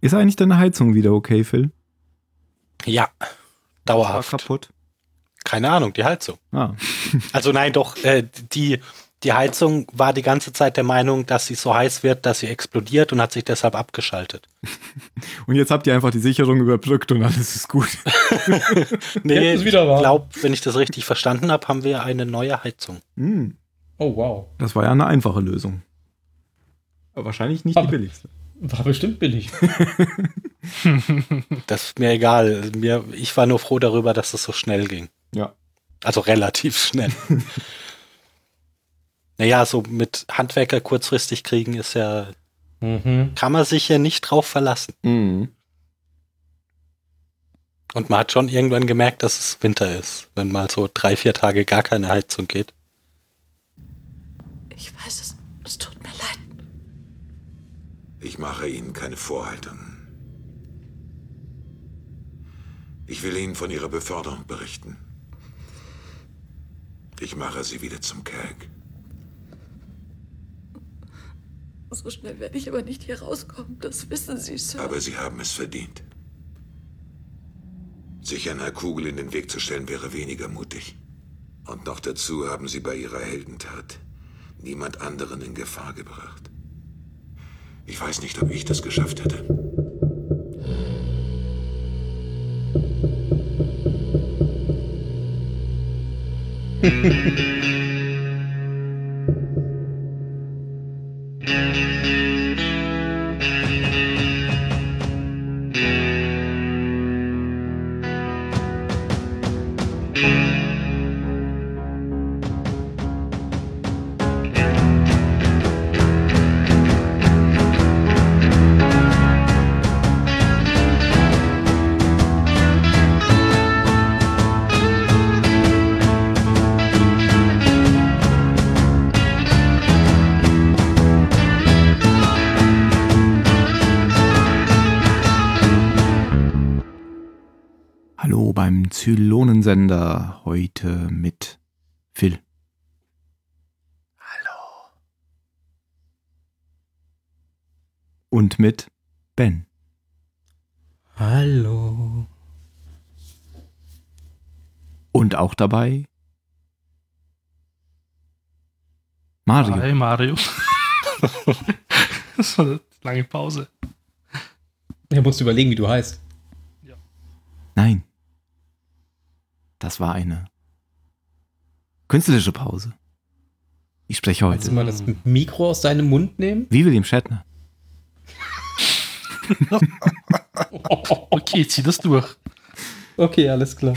Ist eigentlich deine Heizung wieder okay, Phil? Ja, War dauerhaft. kaputt. Keine Ahnung, die Heizung. Ah. Also nein, doch, äh, die, die Heizung war die ganze Zeit der Meinung, dass sie so heiß wird, dass sie explodiert und hat sich deshalb abgeschaltet. Und jetzt habt ihr einfach die Sicherung überbrückt und alles ist gut. Nee, ich glaube, wenn ich das richtig verstanden habe, haben wir eine neue Heizung. Hm, Oh, wow. das war ja eine einfache Lösung. Aber wahrscheinlich nicht die Aber- billigste. War bestimmt billig. Das ist mir egal. Mir, ich war nur froh darüber, dass es so schnell ging. Ja. Also relativ schnell. naja, so mit Handwerker kurzfristig kriegen ist ja, Mhm. kann man sich ja nicht drauf verlassen. Mhm. Und man hat schon irgendwann gemerkt, dass es Winter ist, wenn mal so drei, vier Tage gar keine Heizung geht. Ich weiß es. Ich mache Ihnen keine Vorhaltungen. Ich will Ihnen von Ihrer Beförderung berichten. Ich mache Sie wieder zum Kerk. So schnell werde ich aber nicht hier rauskommen. Das wissen Sie, Sir. Aber Sie haben es verdient. Sich einer Kugel in den Weg zu stellen, wäre weniger mutig. Und noch dazu haben Sie bei Ihrer Heldentat niemand anderen in Gefahr gebracht. Ich weiß nicht, ob ich das geschafft hätte. Beim Zylonensender heute mit Phil. Hallo. Und mit Ben. Hallo. Und auch dabei Mario. Hi Mario. das war eine lange Pause. Er musste überlegen, wie du heißt. Nein. Das war eine künstlerische Pause. Ich spreche Kannst du heute mal das Mikro aus deinem Mund nehmen? wie William Shatner. Okay, zieh das durch. Okay, alles klar.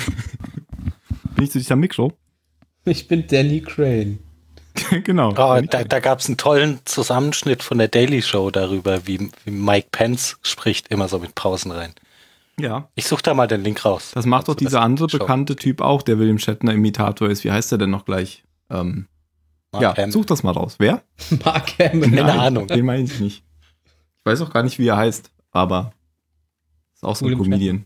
Bin ich zu dich am Mikro? Ich bin Danny Crane. genau. Oh, da da gab es einen tollen Zusammenschnitt von der Daily Show darüber, wie, wie Mike Pence spricht, immer so mit Pausen rein. Ja. Ich suche da mal den Link raus. Das macht doch Also, dieser andere Show. bekannte Typ auch, der William Shatner Imitator ist. Wie heißt der denn noch gleich? Ähm, Mark ja, Hamill. such das mal raus. Wer? Mark Hamill. Keine Ahnung. Den meine ich nicht. Ich weiß auch gar nicht, wie er heißt, aber ist auch so ein Comedian.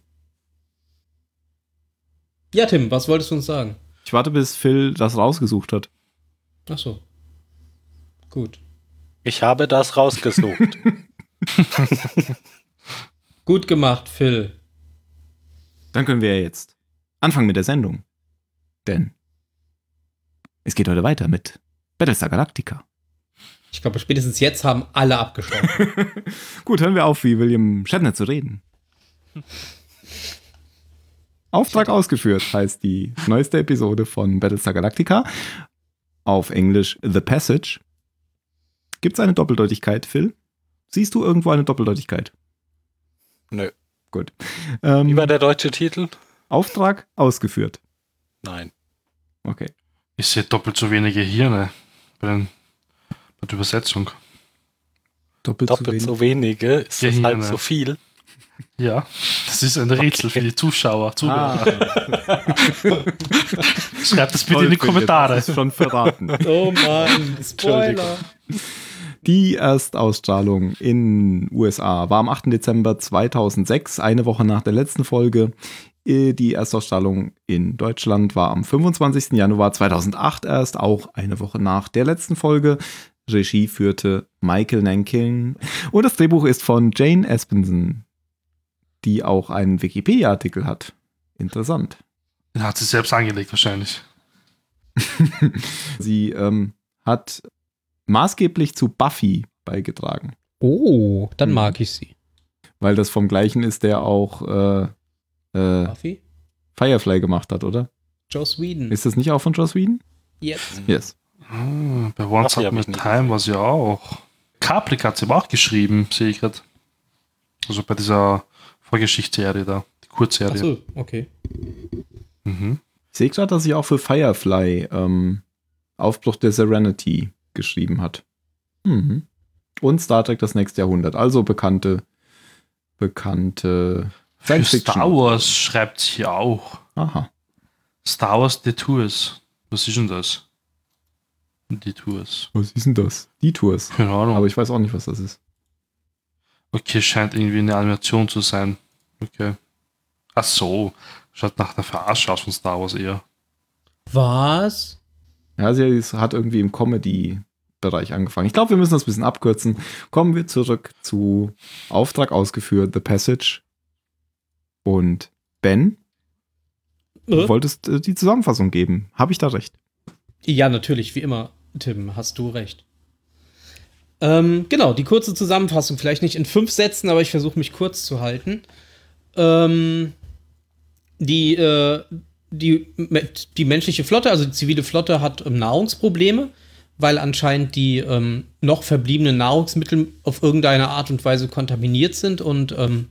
Ja, Tim, was wolltest du uns sagen? Ich warte, bis Phil das rausgesucht hat. Ach so. Gut. Ich habe das rausgesucht. Gut gemacht, Phil. Dann können wir jetzt anfangen mit der Sendung. Denn es geht heute weiter mit Battlestar Galactica. Ich glaube, spätestens jetzt haben alle abgeschaltet. Gut, hören wir auf, wie William Shatner zu reden. Auftrag ausgeführt heißt die neueste Episode von Battlestar Galactica. Auf Englisch The Passage. Gibt es eine Doppeldeutigkeit, Phil? Siehst du irgendwo eine Doppeldeutigkeit? Nö. Gut. Ähm, Wie war der deutsche Titel? Auftrag ausgeführt. Nein. Okay. Ich sehe doppelt so wenige Hirne bei, den, bei der Übersetzung. Doppelt, Doppelt so wenige. Ist Ja, das halb ne. so viel? Ja, das ist ein Rätsel für die Zuschauer. Zuhörer. Ah, Schreibt das bitte toll, in die Kommentare. Das ist schon verraten. oh Mann, Spoiler. Die Erstausstrahlung in USA war am 8. Dezember 2006, eine Woche nach der letzten Folge. Äh, Die Erstausstrahlung in Deutschland war am 25. Januar 2008 erst, auch eine Woche nach der letzten Folge. Regie führte Michael Nankin. Und das Drehbuch ist von Jane Espenson, die auch einen Wikipedia-Artikel hat. Interessant. Den hat sie selbst angelegt wahrscheinlich. Sie ähm, hat maßgeblich zu Buffy beigetragen, Oh, dann Mhm. mag ich sie. weil das vom gleichen ist, der auch äh, äh, Buffy? Firefly gemacht hat, oder? Joss Whedon. Ist das nicht auch von Joss Whedon? Jetzt. Yes. Ah, bei Once Upon a Time war sie ja auch. Caprik hat sie aber auch geschrieben, sehe ich gerade. Also bei dieser Vorgeschichtsserie da, die Kurzserie. Achso, okay. Mhm. Ich sehe gerade, dass sie auch für Firefly ähm, Aufbruch der Serenity geschrieben hat. Mhm. Und Star Trek das nächste Jahrhundert. Also bekannte, bekannte Für Science Fiction. Star Wars schreibt sie hier auch. Aha. Star Wars Detours. Was ist denn das? Detours. Was ist denn das? Die Tours. Keine Ahnung. Aber ich weiß auch nicht, was das ist. okay, scheint irgendwie eine Animation zu sein. Okay. Ach so. Schaut nach der Verarsche aus von Star Wars eher. Was? Ja, sie hat irgendwie im Comedy-Bereich angefangen. Ich glaube, wir müssen das ein bisschen abkürzen. Kommen wir zurück zu Auftrag ausgeführt, The Passage. Und Ben, du Äh? wolltest äh, die Zusammenfassung geben. Habe ich da recht? Ja, natürlich, wie immer, Tim, hast du recht. Ähm, genau, die kurze Zusammenfassung, vielleicht nicht in fünf Sätzen, aber ich versuche mich kurz zu halten. Ähm, die, äh, die, die menschliche Flotte, also die zivile Flotte, hat ähm, Nahrungsprobleme, weil anscheinend die ähm, noch verbliebenen Nahrungsmittel auf irgendeine Art und Weise kontaminiert sind und ähm,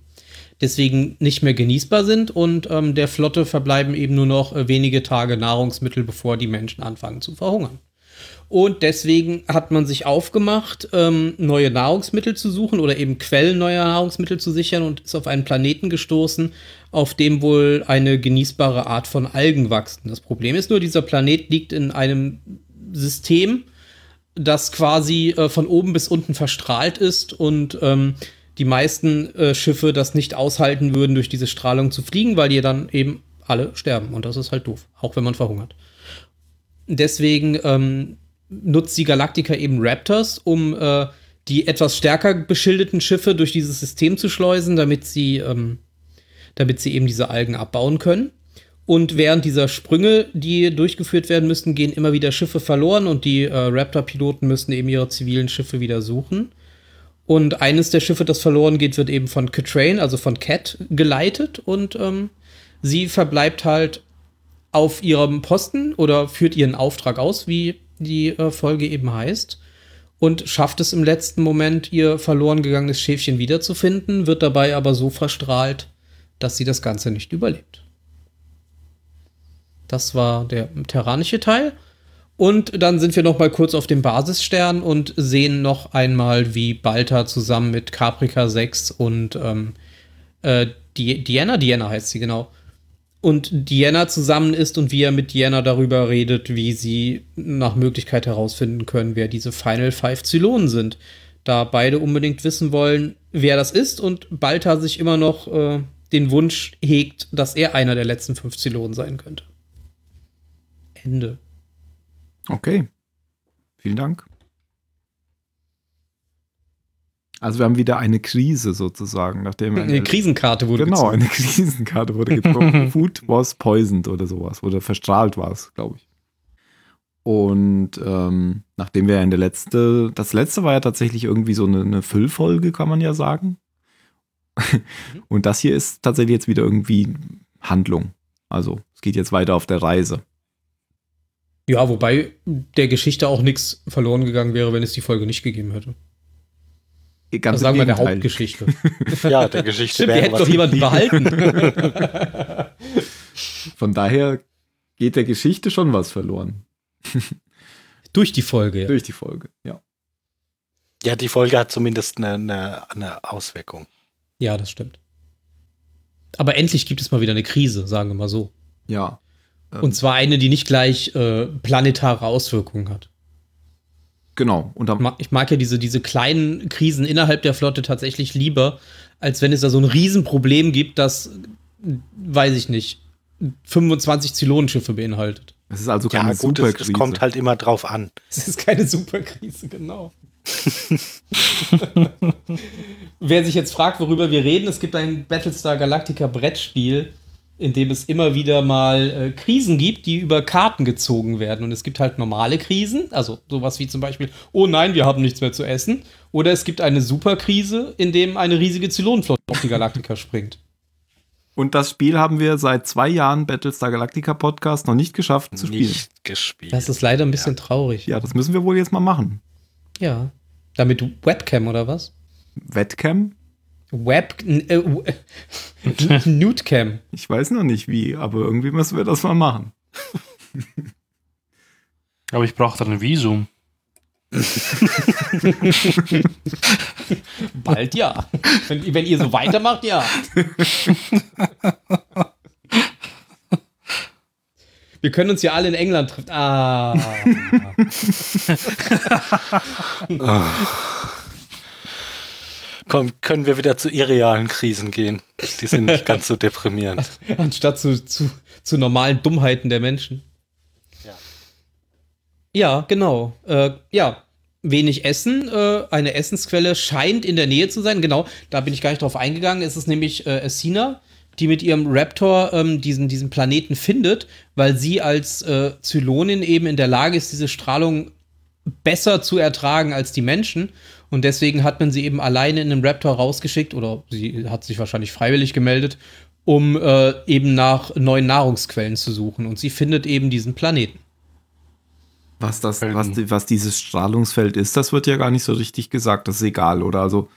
deswegen nicht mehr genießbar sind. Und ähm, der Flotte verbleiben eben nur noch äh, wenige Tage Nahrungsmittel, bevor die Menschen anfangen zu verhungern. Und deswegen hat man sich aufgemacht, ähm, neue Nahrungsmittel zu suchen oder eben Quellen neuer Nahrungsmittel zu sichern und ist auf einen Planeten gestoßen, auf dem wohl eine genießbare Art von Algen wachsen. Das Problem ist nur, dieser Planet liegt in einem System, das quasi äh, von oben bis unten verstrahlt ist und ähm, die meisten äh, Schiffe das nicht aushalten würden, durch diese Strahlung zu fliegen, weil die dann eben alle sterben. Und das ist halt doof, auch wenn man verhungert. Deswegen ähm, nutzt die Galactica eben Raptors, um äh, die etwas stärker beschildeten Schiffe durch dieses System zu schleusen, damit sie, ähm, damit sie eben diese Algen abbauen können. Und während dieser Sprünge, die durchgeführt werden müssen, gehen immer wieder Schiffe verloren und die äh, Raptor-Piloten müssen eben ihre zivilen Schiffe wieder suchen. Und eines der Schiffe, das verloren geht, wird eben von Catrain, also von Cat, geleitet und ähm, sie verbleibt halt auf ihrem Posten oder führt ihren Auftrag aus, wie die äh, Folge eben heißt, und schafft es im letzten Moment, ihr verloren gegangenes Schäfchen wiederzufinden, wird dabei aber so verstrahlt, dass sie das Ganze nicht überlebt. Das war der terranische Teil. Und dann sind wir noch mal kurz auf dem Basisstern und sehen noch einmal, wie Balta zusammen mit Caprica 6 und ähm, äh, Di Diana, Diana heißt sie genau, und Diana zusammen ist und wie er mit Diana darüber redet, wie sie nach Möglichkeit herausfinden können, wer diese Final Five Zylonen sind. Da beide unbedingt wissen wollen, wer das ist und Balta sich immer noch äh, den Wunsch hegt, dass er einer der letzten fünf Zylonen sein könnte. Ende. Okay. Vielen Dank. Also wir haben wieder eine Krise sozusagen, nachdem Eine Krisenkarte wurde genau gezogen. eine Krisenkarte wurde gezogen. Food was poisoned oder sowas oder verstrahlt war es, glaube ich. Und ähm, nachdem wir ja in der letzte, das letzte war ja tatsächlich irgendwie so eine, eine Füllfolge, kann man ja sagen. Und das hier ist tatsächlich jetzt wieder irgendwie Handlung. Also es geht jetzt weiter auf der Reise. Ja, wobei der Geschichte auch nichts verloren gegangen wäre, wenn es die Folge nicht gegeben hätte. Ganz Also sagen wir der. Hauptgeschichte. Ja, der Geschichte Stimmt, wir wäre hätten doch jemanden behalten. Von daher geht der Geschichte schon was verloren. Durch die Folge, ja. Durch die Folge, ja. Ja, die Folge hat zumindest eine, eine, eine Auswirkung. Ja, das stimmt. Aber endlich gibt es mal wieder eine Krise, sagen wir mal so. Ja. Ähm, Und zwar eine, die nicht gleich äh, planetare Auswirkungen hat. Genau. Und Ich mag ja diese, diese kleinen Krisen innerhalb der Flotte tatsächlich lieber, als wenn es da so ein Riesenproblem gibt, das, weiß ich nicht, 25 Zylonenschiffe beinhaltet. Es ist also keine Ja, gut, es, Superkrise. es kommt halt immer drauf an. Es ist keine Superkrise, genau. Wer sich jetzt fragt, worüber wir reden, es gibt ein Battlestar Galactica Brettspiel, in dem es immer wieder mal äh, Krisen gibt, die über Karten gezogen werden. Und es gibt halt normale Krisen, also sowas wie zum Beispiel, oh nein, wir haben nichts mehr zu essen. Oder es gibt eine Superkrise, in dem eine riesige Zylonenflotte auf die Galactica springt. Und das Spiel haben wir seit zwei Jahren Battlestar Galactica Podcast noch nicht geschafft zu spielen. Nicht gespielt. Das ist leider ein bisschen traurig. Ja, das müssen wir wohl jetzt mal machen. Ja. Damit Webcam oder was? Webcam? Web. Äh, Nudecam. Ich weiß noch nicht wie, aber irgendwie müssen wir das mal machen. Aber ich brauche dann ein Visum. Bald ja. Wenn, wenn ihr so weitermacht, ja. Wir können uns ja alle in England treffen. Ah. Komm, können wir wieder zu irrealen Krisen gehen. Die sind nicht ganz so deprimierend. Anstatt zu, zu, zu normalen Dummheiten der Menschen. Ja. Ja, genau. Äh, ja, wenig Essen. Äh, eine Essensquelle scheint in der Nähe zu sein. Genau, da bin ich gar nicht drauf eingegangen. Es ist nämlich äh, Essina, die mit ihrem Raptor ähm, diesen, diesen Planeten findet, weil sie als äh, Zylonin eben in der Lage ist, diese Strahlung besser zu ertragen als die Menschen. Und deswegen hat man sie eben alleine in den Raptor rausgeschickt, oder sie hat sich wahrscheinlich freiwillig gemeldet, um äh, eben nach neuen Nahrungsquellen zu suchen. Und sie findet eben diesen Planeten. Was, das, was, was dieses Strahlungsfeld ist, das wird ja gar nicht so richtig gesagt. Das ist egal, oder? Also,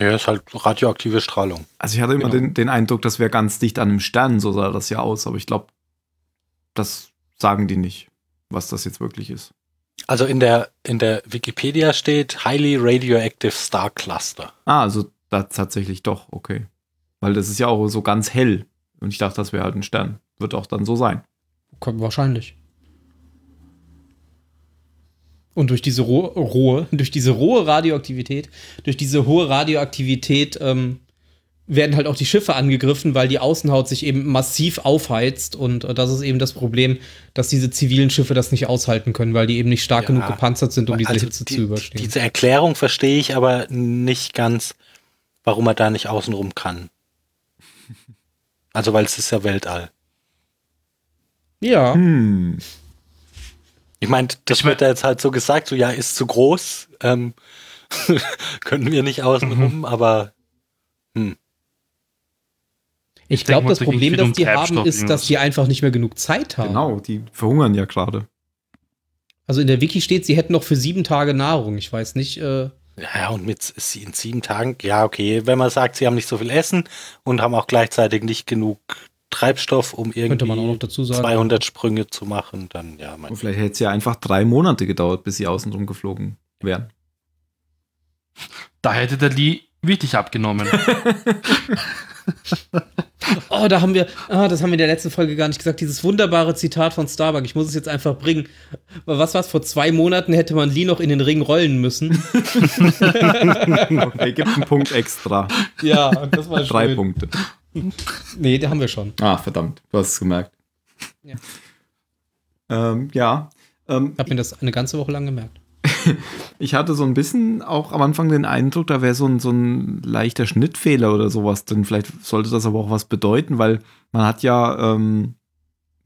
Ja, ist halt radioaktive Strahlung. also ich hatte immer Genau. den, den Eindruck, das wäre ganz dicht an einem Stern, so sah das ja aus. Aber ich glaube, das sagen die nicht, was das jetzt wirklich ist. Also in der, in der Wikipedia steht Highly Radioactive Star Cluster. Ah, also da tatsächlich doch, okay. Weil das ist ja auch so ganz hell. Und ich dachte, das wäre halt ein Stern. Wird auch dann so sein. Kommt wahrscheinlich. Und durch diese rohe, rohe, durch diese rohe Radioaktivität, durch diese hohe Radioaktivität ähm, werden halt auch die Schiffe angegriffen, weil die Außenhaut sich eben massiv aufheizt. Und äh, das ist eben das Problem, dass diese zivilen Schiffe das nicht aushalten können, weil die eben nicht stark Ja. genug gepanzert sind, um diese Also Hitze die- zu überstehen. Diese Erklärung verstehe ich aber nicht ganz, warum er da nicht außenrum kann. Also weil es ist ja Weltall. ja, Hm. Ich meine, das Ich mein- wird da jetzt halt so gesagt, so ja, ist zu groß, ähm, können wir nicht außenrum, aber ich glaube, das Problem, das die haben, ist, dass die einfach nicht mehr genug Zeit haben. Genau, die verhungern ja gerade. Also in der Wiki steht, sie hätten noch für sieben Tage Nahrung. Ich weiß nicht, äh, ja, und mit sie- in sieben Tagen, ja, okay, wenn man sagt, sie haben nicht so viel Essen und haben auch gleichzeitig nicht genug Treibstoff, um könnte man auch noch irgendwie dazu sagen. 200 Sprünge zu machen, dann ja, mein Und vielleicht hätte es ja einfach drei Monate gedauert, bis sie außenrum geflogen wären. Da hätte der Lee wirklich abgenommen. Oh, da haben wir, ah, das haben wir in der letzten Folge gar nicht gesagt, dieses wunderbare Zitat von Starbuck. Ich muss es jetzt einfach bringen. Was war's? Vor zwei Monaten hätte man Lee noch in den Ring rollen müssen. Okay, gibt einen Punkt extra. ja, und das war Drei schön. Punkte. Nee, den haben wir schon. Ah, verdammt, du hast es gemerkt. Ja. Ähm, ja. Ähm, Ich habe mir das eine ganze Woche lang gemerkt. ich hatte so ein bisschen auch am Anfang den Eindruck, da wäre so ein, so ein leichter Schnittfehler oder sowas drin. Vielleicht sollte das aber auch was bedeuten, weil man hat ja ähm,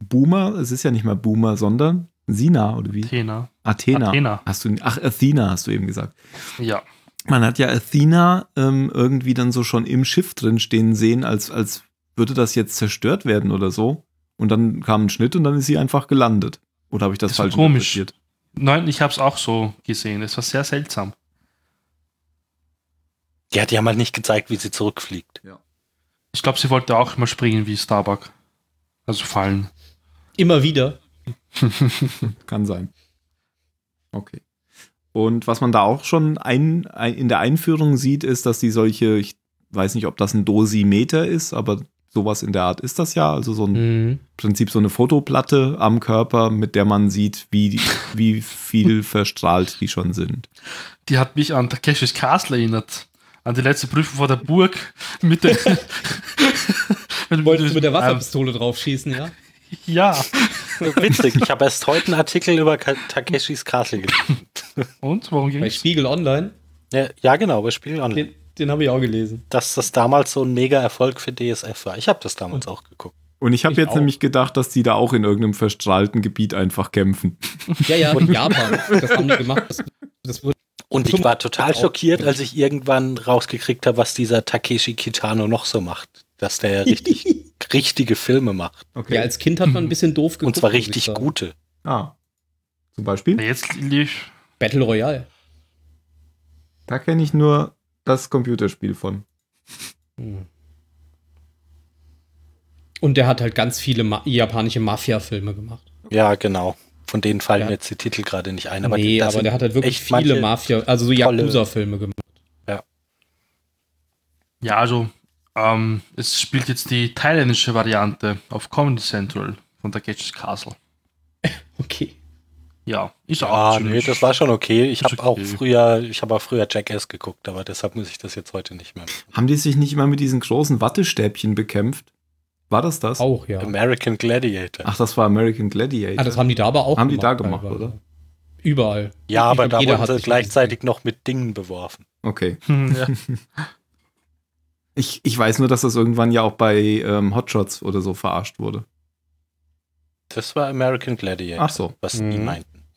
Boomer, es ist ja nicht mehr Boomer, sondern Sina oder wie? Athena. Athena. Athena. Hast du, ach, Athena hast du eben gesagt. Ja. Man hat ja Athena ähm, irgendwie dann so schon im Schiff drin stehen sehen, als, als würde das jetzt zerstört werden oder so. Und dann kam ein Schnitt und dann ist sie einfach gelandet. Oder habe ich das, Das falsch komisch. interpretiert? Nein, ich habe es auch so gesehen. Es war sehr seltsam. Ja, die haben halt nicht gezeigt, wie sie zurückfliegt. Ich glaube, sie wollte auch mal springen wie Starbuck. Also fallen. Immer wieder. Kann sein. Okay. Und was man da auch schon ein, ein, in der Einführung sieht, ist, dass die solche, ich weiß nicht, ob das ein Dosimeter ist, aber sowas in der Art ist das ja. Also so ein Mhm. im Prinzip so eine Fotoplatte am Körper, mit der man sieht, wie, wie viel verstrahlt die schon sind. Die hat mich an Takeshis Castle erinnert. An die letzte Prüfung vor der Burg mit der. Wolltest du mit der Ähm, Wasserpistole draufschießen, ja? Ja. Witzig, ich habe erst heute einen Artikel über Takeshis Castle gelesen. Und warum Bei ging's? Spiegel Online, Ja, ja genau, bei Spiegel Online. Den, habe ich auch gelesen. Dass das damals so ein Mega-Erfolg für DSF war. Ich habe das damals auch geguckt. Und ich habe jetzt auch. nämlich gedacht, dass die da auch in irgendeinem verstrahlten Gebiet einfach kämpfen. Ja, ja, in Japan. Das haben die gemacht. Das, das wurde Und ich war total schockiert, als ich irgendwann rausgekriegt habe, was dieser Takeshi Kitano noch so macht. Dass der richtig, richtige Filme macht. Okay. ja, als Kind hat man ein bisschen doof geguckt. Und zwar richtig gute. ah. Zum Beispiel? Jetzt lief. Battle Royale. Da kenne ich nur das Computerspiel von. Hm. Und der hat halt ganz viele Ma japanische Mafia-Filme gemacht. Ja, genau. Von denen fallen Ja. mir jetzt die Titel gerade nicht ein. Aber nee, da aber der hat halt wirklich viele Mafia, also so Yakuza-Filme gemacht. Ja, also, ähm, es spielt jetzt die thailändische Variante auf Comedy Central von Takeshis Castle. Okay. Ja, ist auch Ah, nee, das war schon okay. Ich habe auch okay. früher, ich habe auch früher Jackass geguckt, aber deshalb muss ich das jetzt heute nicht mehr. machen. Haben die sich nicht immer mit diesen großen Wattestäbchen bekämpft? War das das? Auch, ja. American Gladiator. Ach, das war American Gladiator. Ah, das haben die da aber auch Haben die da gemacht, gemacht, teilweise. oder? Überall. ja, Ich aber da jeder wurden hat sie gleichzeitig noch mit Dingen beworfen. Okay. Hm, ja. Ich, ich weiß nur, dass das irgendwann ja auch bei ähm, Hotshots oder so verarscht wurde. Das war American Gladiator, Ach so, was die Mhm.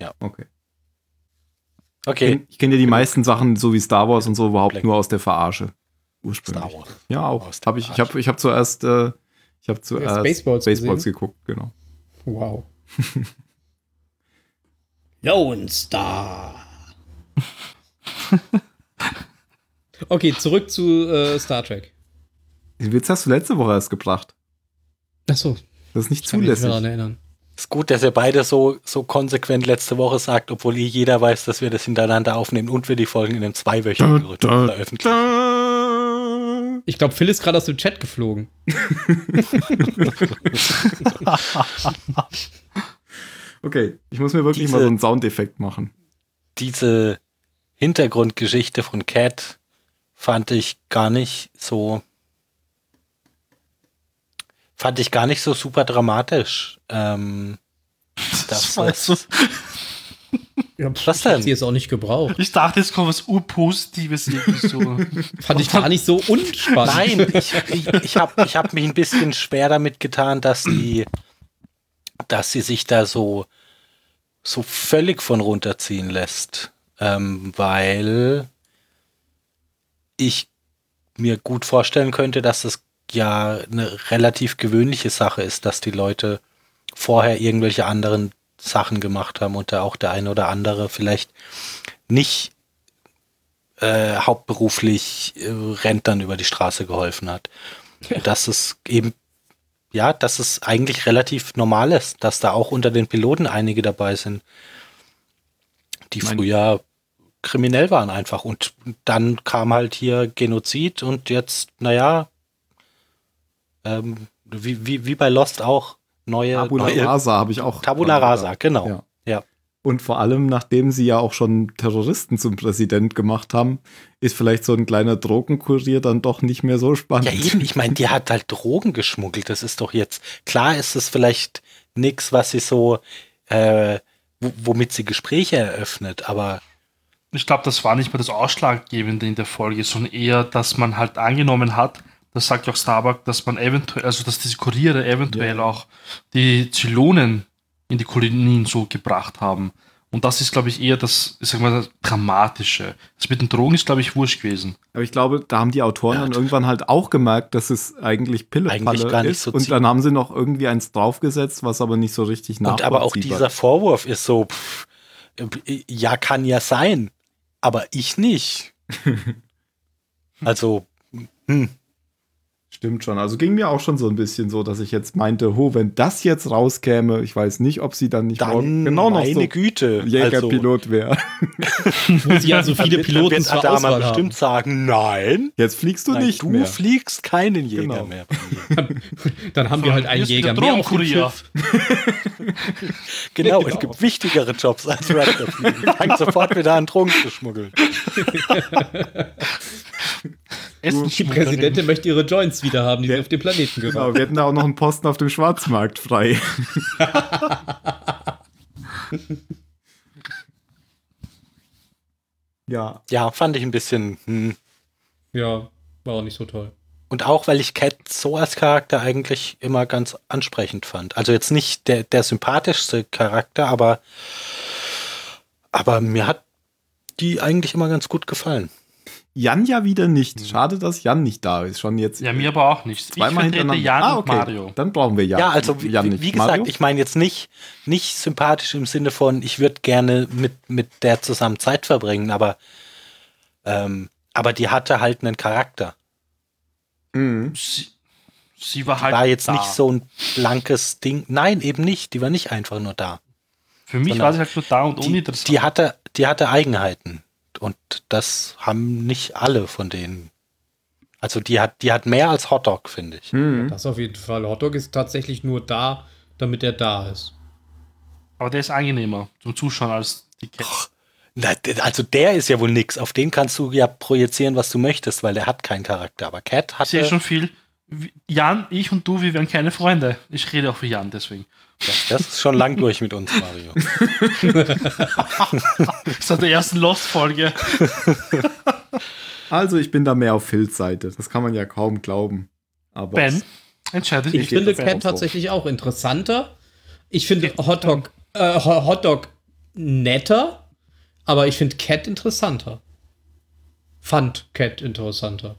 Ja. okay. Ich Okay. Ich kenne ja die meisten Sachen, so wie Star Wars und so, überhaupt Black- nur aus der Verarsche. Ursprünglich. Star Wars. Ja, auch. Hab ich ich habe ich hab zuerst, äh, ich hab zuerst Spaceballs Spaceballs gesehen? geguckt, genau. Wow. Lone Star. okay, zurück zu äh, Star Trek. Den Witz hast du letzte Woche erst gebracht. Achso, Das ist nicht ich kann mich nicht zulässig. daran erinnern. Ist gut, dass ihr beide so, so konsequent letzte Woche sagt, obwohl eh jeder weiß, dass wir das hintereinander aufnehmen und wir die Folgen in einem zweiwöchigen Da, Rhythmus veröffentlichen. Ich glaube, Phil ist gerade aus dem Chat geflogen. Okay, ich muss mir wirklich Diese- mal so einen Soundeffekt machen. Diese Hintergrundgeschichte von Cat fand ich gar nicht so fand ich gar nicht so super dramatisch. Ähm, das ist, so, was denn? Sie ist auch nicht gebraucht. ich dachte, jetzt kommt was Urpositives irgendwie so. Fand ich gar nicht so unspannend. Nein, ich, ich, ich habe ich hab mich ein bisschen schwer damit getan, dass sie, dass sie sich da so, so völlig von runterziehen lässt. Ähm, weil ich mir gut vorstellen könnte, dass das ja eine relativ gewöhnliche Sache ist, dass die Leute vorher irgendwelche anderen Sachen gemacht haben und da auch der eine oder andere vielleicht nicht äh, hauptberuflich äh, Rentnern über die Straße geholfen hat. Und Dass es eben, ja, dass es eigentlich relativ normal ist, dass da auch unter den Piloten einige dabei sind, die Mein- früher kriminell waren einfach. Und dann kam halt hier Genozid und jetzt, naja, ähm, wie, wie, wie bei Lost auch, neue, Tabula neue Rasa habe ich auch. Tabula Rasa, genau. Ja. Ja. Und vor allem, nachdem sie ja auch schon Terroristen zum Präsident gemacht haben, ist vielleicht so ein kleiner Drogenkurier dann doch nicht mehr so spannend. Ja, eben, ich meine, die hat halt Drogen geschmuggelt. Das ist doch jetzt, klar ist es vielleicht nix, was sie so, äh, wo- womit sie Gespräche eröffnet, aber Ich glaube, das war nicht mehr das Ausschlaggebende in der Folge, sondern eher, dass man halt angenommen hat, das sagt ja auch Starbuck, dass man eventuell, also dass diese Kuriere eventuell auch die Zylonen in die Kolonien so gebracht haben. Und das ist, glaube ich, eher das, ich sag mal, das Dramatische. Das mit den Drogen ist, glaube ich, wurscht gewesen. Aber ich glaube, da haben die Autoren dann irgendwann halt auch gemerkt, dass es eigentlich Pillepalle Eigentlich gar nicht ist. so und dann haben sie noch irgendwie eins draufgesetzt, was aber nicht so richtig und nachvollziehbar aber auch dieser Vorwurf ist so, pff, ja, kann ja sein, aber ich nicht. also, hm, Stimmt schon. Also ging mir auch schon so ein bisschen so, dass ich jetzt meinte, ho, wenn das jetzt rauskäme, ich weiß nicht, ob sie dann nicht morgen dann genau noch meine so Güte. Also, Jägerpilot wäre. Wo sie ja so viele dann Piloten wird zur Adama Auswahl bestimmt haben. sagen, nein, Jetzt fliegst du nein nicht du mehr. fliegst keinen Jäger Genau. mehr. Dann haben wir halt einen Jäger mehr auf dem. Schiff. Genau, Genau. es gibt wichtigere Jobs als Raptor fliegen. Fang sofort wieder an, Drogen zu schmuggeln. Essen Die Präsidentin möchte ihre Joints wieder haben, die sie Ja. auf dem Planeten geraubt Genau, wir hätten da auch noch einen Posten auf dem Schwarzmarkt frei. ja, Ja, fand ich ein bisschen. Hm. Ja, war auch nicht so toll. Und auch, weil ich Cat so als Charakter eigentlich immer ganz ansprechend fand. Also jetzt nicht der, der sympathischste Charakter, aber, aber mir hat die eigentlich immer ganz gut gefallen. Jan ja wieder nicht. Schade, dass Jan nicht da ist. Schon jetzt Ja, mir aber auch nicht. Ich zweimal vertrete hintereinander. Jan ah, und okay. Mario. Dann brauchen wir Jan. Ja, also wie, Jan wie, nicht. wie gesagt, Mario? ich meine jetzt nicht, nicht sympathisch im Sinne von, ich würde gerne mit, mit der zusammen Zeit verbringen, aber, ähm, aber die hatte halt einen Charakter. Mhm. Sie, sie war Die halt war jetzt da. nicht so ein blankes Ding. Nein, eben nicht. Die war nicht einfach nur da. Für mich sondern war sie halt nur da und Die, uninteressant. die, hatte, die hatte Eigenheiten. Und das haben nicht alle von denen. Also die hat, die hat mehr als Hotdog, finde ich. Mhm. Das auf jeden Fall. Hotdog ist tatsächlich nur da, damit er da ist. aber der ist angenehmer zum Zuschauen als die Cat. Na, Also der ist ja wohl nix. Auf den kannst du ja projizieren, was du möchtest, weil der hat keinen Charakter. Aber Cat Ich hat sehe schon viel. Jan, ich und du, wir wären keine Freunde. Ich rede auch für Jan, deswegen. Das, das ist schon lang durch mit uns, Mario. Seit der ersten Lost-Folge. Also, ich bin da mehr auf Phils Seite. Das kann man ja kaum glauben. Aber Ben, entscheide Ich dich. finde das Cat auch so. tatsächlich auch interessanter. Ich finde Hotdog, äh, Ho- Hotdog netter, aber ich finde Cat interessanter. Fand Cat interessanter.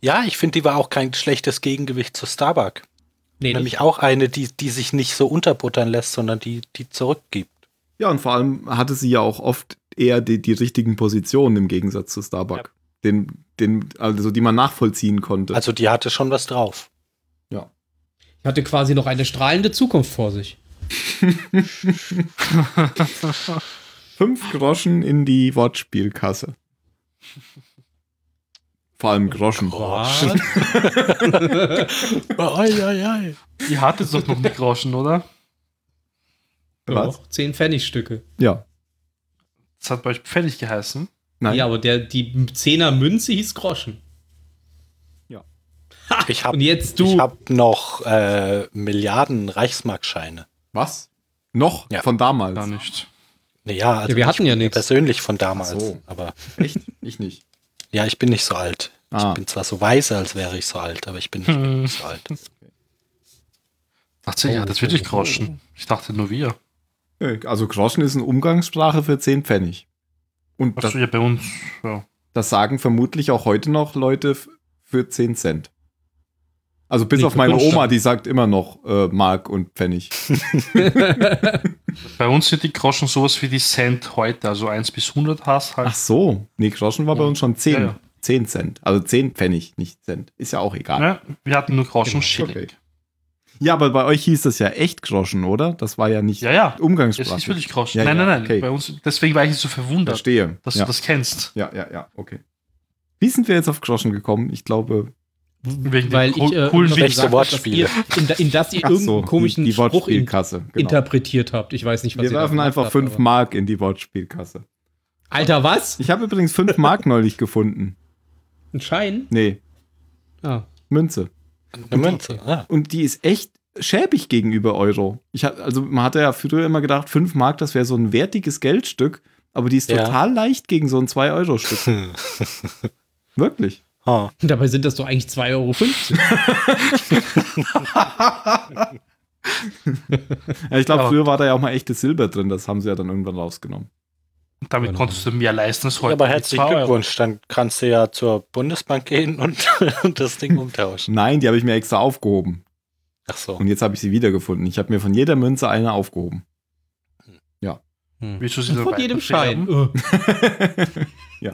Ja, ich finde, die war auch kein schlechtes Gegengewicht zu Starbuck. Nee, Nämlich nicht. auch eine, die, die sich nicht so unterbuttern lässt, sondern die, die zurückgibt. Ja, und vor allem hatte sie ja auch oft eher die, die richtigen Positionen im Gegensatz zu Starbuck. Den, den, also die man nachvollziehen konnte. Also die hatte schon was drauf. ja. Ich hatte quasi noch eine strahlende Zukunft vor sich. Fünf Groschen in die Wortspielkasse. Vor allem Groschen. Ihr hattet doch noch nicht Groschen, oder? Was? Doch, zehn Pfennigstücke. Ja. Das hat bei euch Pfennig geheißen. Nein. Ja, aber der, die Zehner Münze hieß Groschen. Ich habe Und jetzt ich du. hab noch äh, Milliarden Reichsmarkscheine. Was? Noch? Ja. Von damals? Gar nicht. Naja, also Ja, wir hatten ich ja nichts. persönlich von damals. So. Aber Echt? Ich nicht. Ja, ich bin nicht so alt. Ah. Ich bin zwar so weise, als wäre ich so alt, aber ich bin nicht so alt. Dachte, ja, das wirklich Groschen. Ich dachte nur wir. Nö, Also Groschen ist eine Umgangssprache für 10 Pfennig. Und das, Achso, ja, bei uns. Ja. das sagen vermutlich auch heute noch Leute für 10 Cent. Also bis Nee, auf meine. Oma, die sagt immer noch äh, Mark und Pfennig. Bei uns sind die Groschen sowas wie die Cent heute, also 1 bis 100 hast halt. Ach so. Nee, Groschen war bei uns schon 10. Ja, ja. 10 Cent. Also 10 Pfennig, nicht Cent. Ist ja auch egal. Ja, wir hatten nur Groschen und Schilling. Okay. Ja, aber bei euch hieß das ja echt Groschen, oder? Das war ja nicht Ja, ja. Umgangssprache. ist wirklich Groschen. Ja, nein, ja, nein, nein. okay. Bei uns, deswegen war ich jetzt so verwundert, Verstehe. dass ja. du das kennst. ja, ja, ja, okay. Wie sind wir jetzt auf Groschen gekommen? Ich glaube, Wegen Weil den ich äh, coolen gesagt hab, dass Wortspiele. ihr, in, in das ihr ach irgendeinen so, komischen die, die Spruch in, Wortspielkasse. Genau. interpretiert habt. Ich weiß nicht, was Wir werfen einfach habt, 5 aber- Mark in die Wortspielkasse. Alter, was? Ich habe übrigens 5 Mark neulich gefunden. Ein Schein? Nee, Ah. Münze. Eine Münze. Ah. Und die ist echt schäbig gegenüber Euro. Ich hab, also man hatte ja früher immer gedacht, 5 Mark, das wäre so ein wertiges Geldstück, aber die ist Ja. total leicht gegen so ein 2-Euro-Stück. Wirklich. Ah. Dabei sind das doch eigentlich 2,50 Euro. Ja, ich glaube, Ja. früher war da ja auch mal echtes Silber drin, das haben sie ja dann irgendwann rausgenommen. Und damit Genau. konntest du mehr leisten als Ja, heute. aber mit herzlichen. Glückwunsch. Dann kannst du ja zur Bundesbank gehen und, und das Ding umtauschen. Nein, die habe ich mir extra aufgehoben. Ach so. Und jetzt habe ich sie wiedergefunden. Ich habe mir von jeder Münze eine aufgehoben. Willst du sie Und von jedem? Schein. Äh. ja.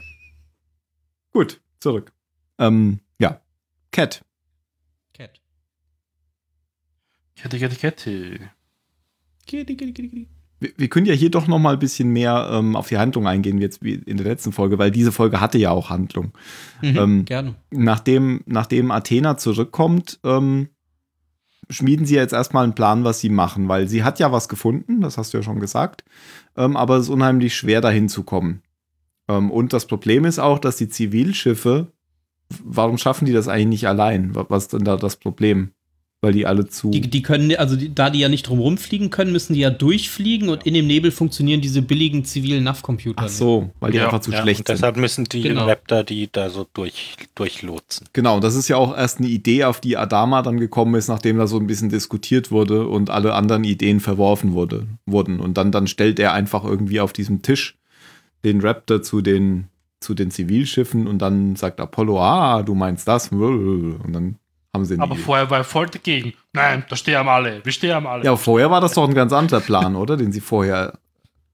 Gut, zurück. Ähm, ja. Cat. Cat. Kette, Kette, Kette. Kitty, kitty, kitty, kitty. Wir, wir können ja hier doch noch mal ein bisschen mehr ähm, auf die Handlung eingehen, wie jetzt wie in der letzten Folge, weil diese Folge hatte ja auch Handlung. Mhm, Ähm, Gerne. Nachdem, nachdem Athena zurückkommt, ähm, schmieden sie jetzt erstmal einen Plan, was sie machen, weil sie hat ja was gefunden, das hast du ja schon gesagt, ähm, aber es ist unheimlich schwer dahin zu kommen. Ähm, und das Problem ist auch, dass die Zivilschiffe warum schaffen die das eigentlich nicht allein? Wa- Was ist denn da das Problem? Weil die alle zu. Die, die können, also die, da die ja nicht drumherum fliegen können, müssen die ja durchfliegen und in dem Nebel funktionieren diese billigen zivilen NAV-Computer. Ach so, weil die Ja, einfach zu Ja, schlecht und sind. deshalb müssen die Genau. Raptor die da so durch, durchlotsen. Genau, das ist ja auch erst eine Idee, auf die Adama dann gekommen ist, nachdem da so ein bisschen diskutiert wurde und alle anderen Ideen verworfen wurde, wurden. Und dann, dann stellt er einfach irgendwie auf diesem Tisch den Raptor zu den, zu den Zivilschiffen und dann sagt Apollo, ah, du meinst das. Und dann haben sie Aber vorher war er voll dagegen. Nein, da sterben alle. Wir sterben alle. Ja, vorher war das doch ein ganz anderer Plan, oder? Den sie vorher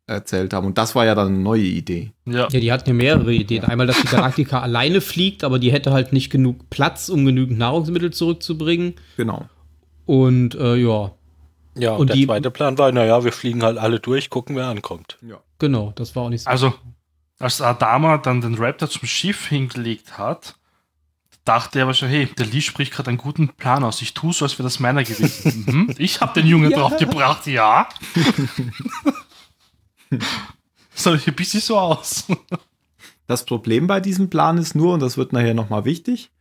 erzählt haben. Und das war ja dann eine neue Idee. ja. Ja, die hatten ja mehrere Ideen. Einmal, dass die Galaktika alleine fliegt, aber die hätte halt nicht genug Platz, um genügend Nahrungsmittel zurückzubringen. Genau. Und äh, ja, Ja, und, Und der die- zweite Plan war, naja, wir fliegen halt alle durch, gucken, wer ankommt. genau, das war auch nicht so. Also, als Adama dann den Raptor zum Schiff hingelegt hat, dachte er wahrscheinlich, hey, der Lee spricht gerade einen guten Plan aus. Ich tue so, als wäre das meiner gewesen. mhm. Ich habe den Jungen Ja. draufgebracht, ja. Soll ich ein bisschen so aus? Das Problem bei diesem Plan ist nur, und das wird nachher nochmal wichtig,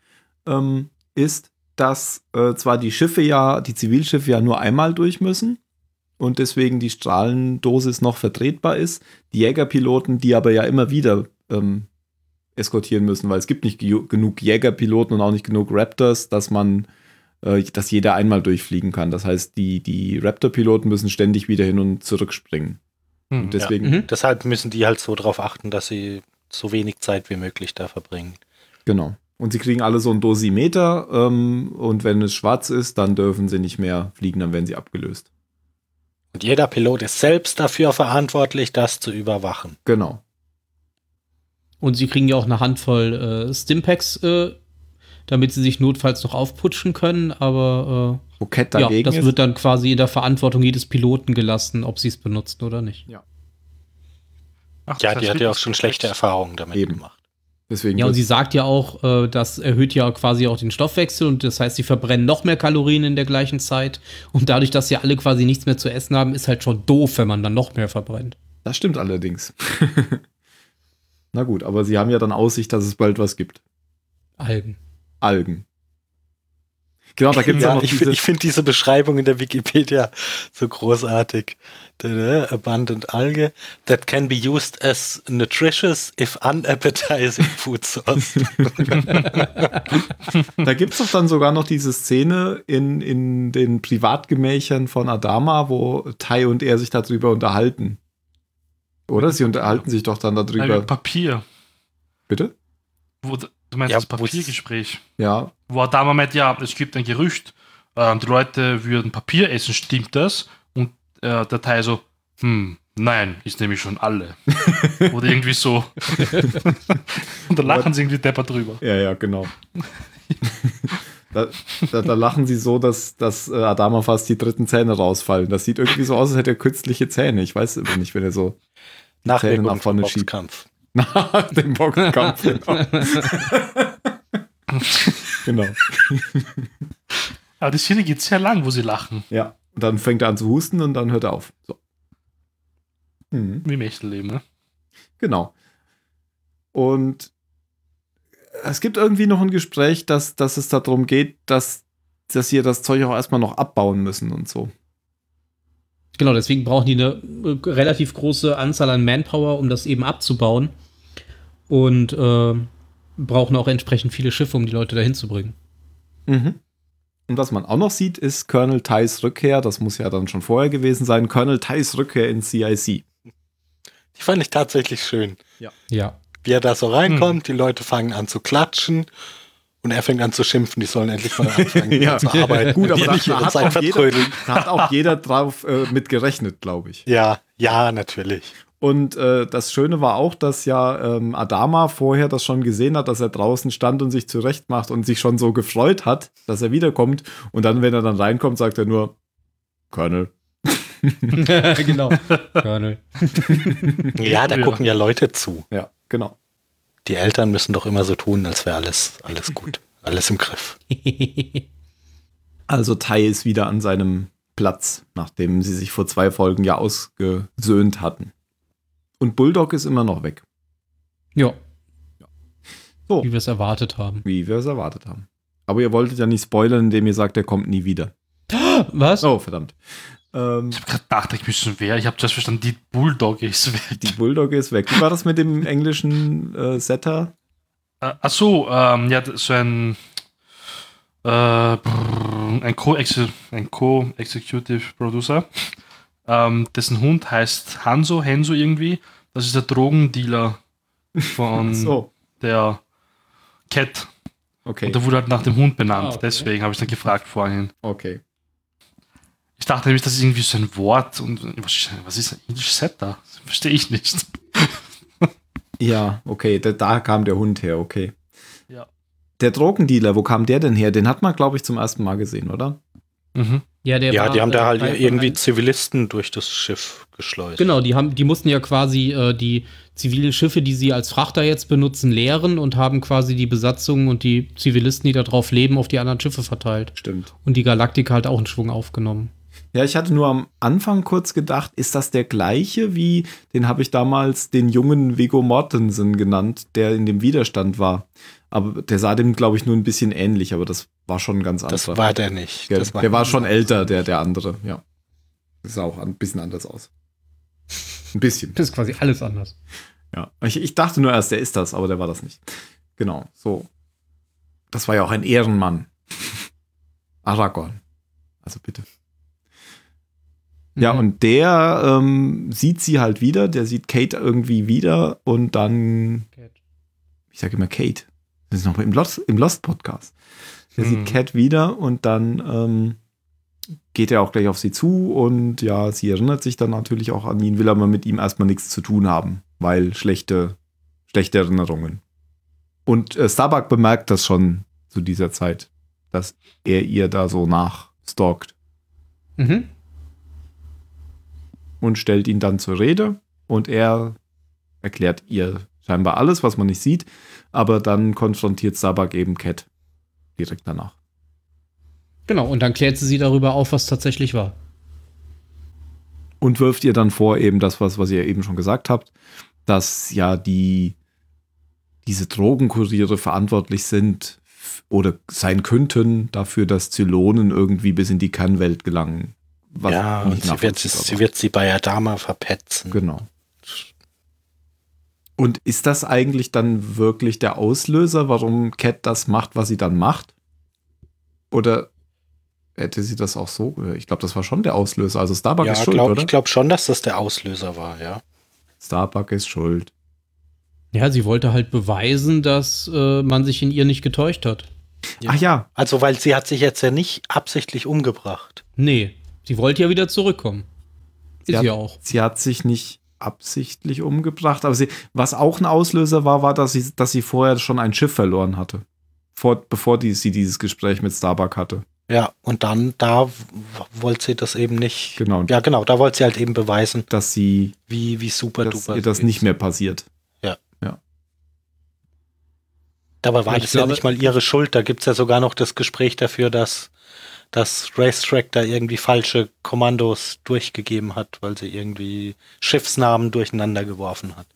ähm, ist, dass äh, zwar die Schiffe ja, die Zivilschiffe ja nur einmal durch müssen und deswegen die Strahlendosis noch vertretbar ist, die Jägerpiloten, die aber ja immer wieder ähm, eskortieren müssen, weil es gibt nicht ge- genug Jägerpiloten und auch nicht genug Raptors, dass man, äh, dass jeder einmal durchfliegen kann. Das heißt, die, die Raptor-Piloten müssen ständig wieder hin und zurück springen. Hm, Und deswegen, Mhm. Deshalb müssen die halt so darauf achten, dass sie so wenig Zeit wie möglich da verbringen. Genau. Und sie kriegen alle so ein Dosimeter ähm, und wenn es schwarz ist, dann dürfen sie nicht mehr fliegen, dann werden sie abgelöst. Und jeder Pilot ist selbst dafür verantwortlich, das zu überwachen. Genau. Und sie kriegen ja auch eine Handvoll äh, Stimpacks, äh, damit sie sich notfalls noch aufputschen können, aber äh, ja, dagegen das ist. wird dann quasi in der Verantwortung jedes Piloten gelassen, ob sie es benutzen oder nicht. Ach, Ja, die hat ja auch schon schlechte schlecht. Erfahrungen damit Eben. gemacht. Deswegen Ja, und sie sagt ja auch, äh, das erhöht ja quasi auch den Stoffwechsel und das heißt, sie verbrennen noch mehr Kalorien in der gleichen Zeit. Und dadurch, dass sie alle quasi nichts mehr zu essen haben, ist halt schon doof, wenn man dann noch mehr verbrennt. das stimmt allerdings. Na gut, aber sie haben ja dann Aussicht, dass es bald was gibt. Algen. Algen. Genau, da gibt es ja, Ja, noch ich, diese. find- ich finde diese Beschreibung in der Wikipedia so großartig. Da, da, Abundant Alge that can be used as nutritious if unappetizing food source. Da gibt es doch dann sogar noch diese Szene in, in den Privatgemächern von Adama, wo Tai und er sich darüber unterhalten. Oder? Sie unterhalten sich doch dann darüber. mit Papier. Bitte? Wo, du meinst Ja, das Papiergespräch? Ja, Wo Adama meint, ja, es gibt ein Gerücht, ähm, die Leute würden Papier essen, stimmt das? Äh, der Teil so, hm, nein, ist nämlich schon alle. Oder irgendwie so. Und da lachen sie irgendwie depper drüber. Ja, ja, genau. da, da, da lachen sie so, dass, dass äh, Adama fast die dritten Zähne rausfallen. Das sieht irgendwie so aus, als hätte er künstliche Zähne. Ich weiß immer nicht, wenn er so die Nach Zähne nach vorne schiebt. Boxkampf. Nach dem Boxkampf. Genau. genau. Aber die Szene geht sehr lang, wo sie lachen. Ja. Und dann fängt er an zu husten und dann hört er auf. So. Mhm. Wie im echten Leben, ne? Genau. Und es gibt irgendwie noch ein Gespräch, dass, dass es darum geht, dass, dass sie das Zeug auch erstmal noch abbauen müssen und so. Genau, deswegen brauchen die eine äh, relativ große Anzahl an Manpower, um das eben abzubauen. Und äh, brauchen auch entsprechend viele Schiffe, um die Leute dahin zu bringen. Mhm. Und was man auch noch sieht, ist Colonel Tys Rückkehr. Das muss ja dann schon vorher gewesen sein. Colonel Tys Rückkehr in CIC. Die fand ich tatsächlich schön. Ja. Wie er da so reinkommt, die Leute fangen an zu klatschen und er fängt an zu schimpfen, die sollen endlich mal anfangen Ja, zu arbeiten. gut, aber da, nicht hat Zeit auch jeder, hat auch jeder drauf äh, mit gerechnet, glaube ich. Ja, ja, natürlich. Und äh, das Schöne war auch, dass ja ähm, Adama vorher das schon gesehen hat, dass er draußen stand und sich zurecht macht und sich schon so gefreut hat, dass er wiederkommt. Und dann, wenn er dann reinkommt, sagt er nur, Colonel. genau. Colonel. Ja, da Ja. gucken ja Leute zu. Ja, genau. Die Eltern müssen doch immer so tun, als wäre alles, alles gut. Alles im Griff. Also Tai ist wieder an seinem Platz, nachdem sie sich vor zwei Folgen ja ausgesöhnt hatten. Und Bulldog ist immer noch weg. ja. So, Wie wir es erwartet haben. wie wir es erwartet haben. Aber ihr wolltet ja nicht spoilern, indem ihr sagt, er kommt nie wieder. Was? Oh, verdammt. Ähm, Ich habe gerade gedacht, ich müssen wer. Ich habe zuerst verstanden, die Bulldog ist weg. die Bulldog ist weg. Wie war das mit dem englischen äh, Setter? Äh, ach so, ähm, ja, so ein äh, brrr, ein Co-Exe- ein Co-Executive Producer, ähm, dessen Hund heißt Hanso, Henso irgendwie. Das ist der Drogendealer von So, der Cat. okay. Und der wurde halt nach dem Hund benannt. Ah, okay. Deswegen habe ich dann gefragt vorhin. Okay. Ich dachte nämlich, das ist irgendwie so ein Wort. Und was, ist ein English Setter? Verstehe ich nicht. Ja, okay, da, da kam der Hund her, okay. Ja. Der Drogendealer, wo kam der denn her? Den hat man, glaube ich, zum ersten Mal gesehen, oder? Mhm. Ja, der Ja, war, die haben äh, da halt irgendwie Zivilisten durch das Schiff geschleust. Genau, die haben, die mussten ja quasi äh, die zivilen Schiffe, die sie als Frachter jetzt benutzen, leeren und haben quasi die Besatzung und die Zivilisten, die da drauf leben, auf die anderen Schiffe verteilt. Stimmt. Und die Galaktika halt auch einen Schwung aufgenommen. Ja, ich hatte nur am Anfang kurz gedacht, ist das der gleiche wie, den habe ich damals den jungen Viggo Mortensen genannt, der in dem Widerstand war. Aber der sah dem, glaube ich, nur ein bisschen ähnlich, aber das war schon ganz Das anderer. war der nicht. Gell? Das der war schon älter, der, der andere, ja. Das sah auch ein bisschen anders aus. Ein bisschen. Das ist quasi alles anders. Ja. Ich, ich dachte nur erst, der ist das, aber der war das nicht. Genau, so. Das war ja auch ein Ehrenmann. Aragorn. Also bitte. Ja, Mhm. und der ähm, sieht sie halt wieder, der sieht Kate irgendwie wieder und dann, ich sage immer Kate, das ist noch im Lost, im Lost Podcast. Der Mhm. sieht Cat wieder und dann ähm, geht er auch gleich auf sie zu und ja, sie erinnert sich dann natürlich auch an ihn, will aber mit ihm erstmal nichts zu tun haben, weil schlechte, schlechte Erinnerungen. Und äh, Starbuck bemerkt das schon zu dieser Zeit, dass er ihr da so nachstalkt Mhm. Und stellt ihn dann zur Rede und er erklärt ihr scheinbar alles, was man nicht sieht, aber dann konfrontiert Starbuck eben Cat direkt danach. Genau, und dann klärt sie sie darüber auf, was tatsächlich war. Und wirft ihr dann vor, eben das, was, was ihr eben schon gesagt habt, dass ja die diese Drogenkuriere verantwortlich sind oder sein könnten dafür, dass Zylonen irgendwie bis in die Kernwelt gelangen. Was ja, nicht und sie wird, sie wird sie bei Adama verpetzen. Genau. Und ist das eigentlich dann wirklich der Auslöser, warum Cat das macht, was sie dann macht? Oder hätte sie das auch so? Ich glaube, das war schon der Auslöser. Also Starbuck Ja, ist schuld, glaub, oder? ich glaube schon, dass das der Auslöser war, ja. Starbuck ist schuld. Ja, sie wollte halt beweisen, dass äh, man sich in ihr nicht getäuscht hat. Ja. Ach ja, Also, weil sie hat sich jetzt ja nicht absichtlich umgebracht. Nee, sie wollte ja wieder zurückkommen. Sie Ist hat- ja auch. sie hat sich nicht absichtlich umgebracht, aber sie, was auch ein Auslöser war, war, dass sie, dass sie vorher schon ein Schiff verloren hatte. Vor, bevor die, sie dieses Gespräch mit Starbuck hatte. Ja, und dann, da wollte sie das eben nicht. Genau. Ja, genau, da wollte sie halt eben beweisen, Dass sie, wie, wie super dass duper ihr das sie nicht ist. mehr passiert. Dabei war Ich das glaube- ja nicht mal ihre Schuld. Da gibt es ja sogar noch das Gespräch dafür, dass dass Racetrack da irgendwie falsche Kommandos durchgegeben hat, weil sie irgendwie Schiffsnamen durcheinander geworfen hat.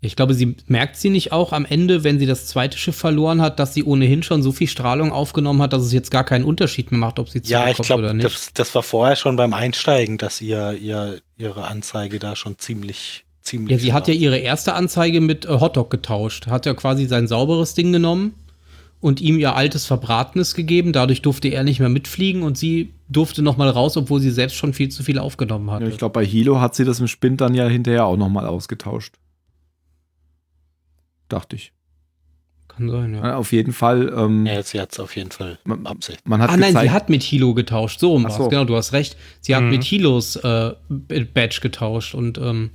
Ich glaube, sie merkt sie nicht auch am Ende, wenn sie das zweite Schiff verloren hat, dass sie ohnehin schon so viel Strahlung aufgenommen hat, dass es jetzt gar keinen Unterschied mehr macht, ob sie Ja, ich zurückkommt oder glaube, nicht. das, das war vorher schon beim Einsteigen, dass ihr, ihr ihre Anzeige da schon ziemlich, ziemlich. Ja, sie hat ja ihre erste Anzeige mit äh, Hotdog getauscht. Hat ja quasi sein sauberes Ding genommen und ihm ihr altes Verbratenes gegeben. Dadurch durfte er nicht mehr mitfliegen und sie durfte noch mal raus, obwohl sie selbst schon viel zu viel aufgenommen hatte. Ja, ich glaube, bei Hilo hat sie das im Spind dann ja hinterher auch nochmal ausgetauscht. Dachte ich. Kann sein, ja. Ja, Auf jeden Fall. Ähm, Ja, sie hat es auf jeden Fall Man- Absicht. Man hat Ah nein, sie hat mit Hilo getauscht. So rum so. Genau, du hast recht. Sie hat Mhm. mit Hilos äh, Badge getauscht und ähm,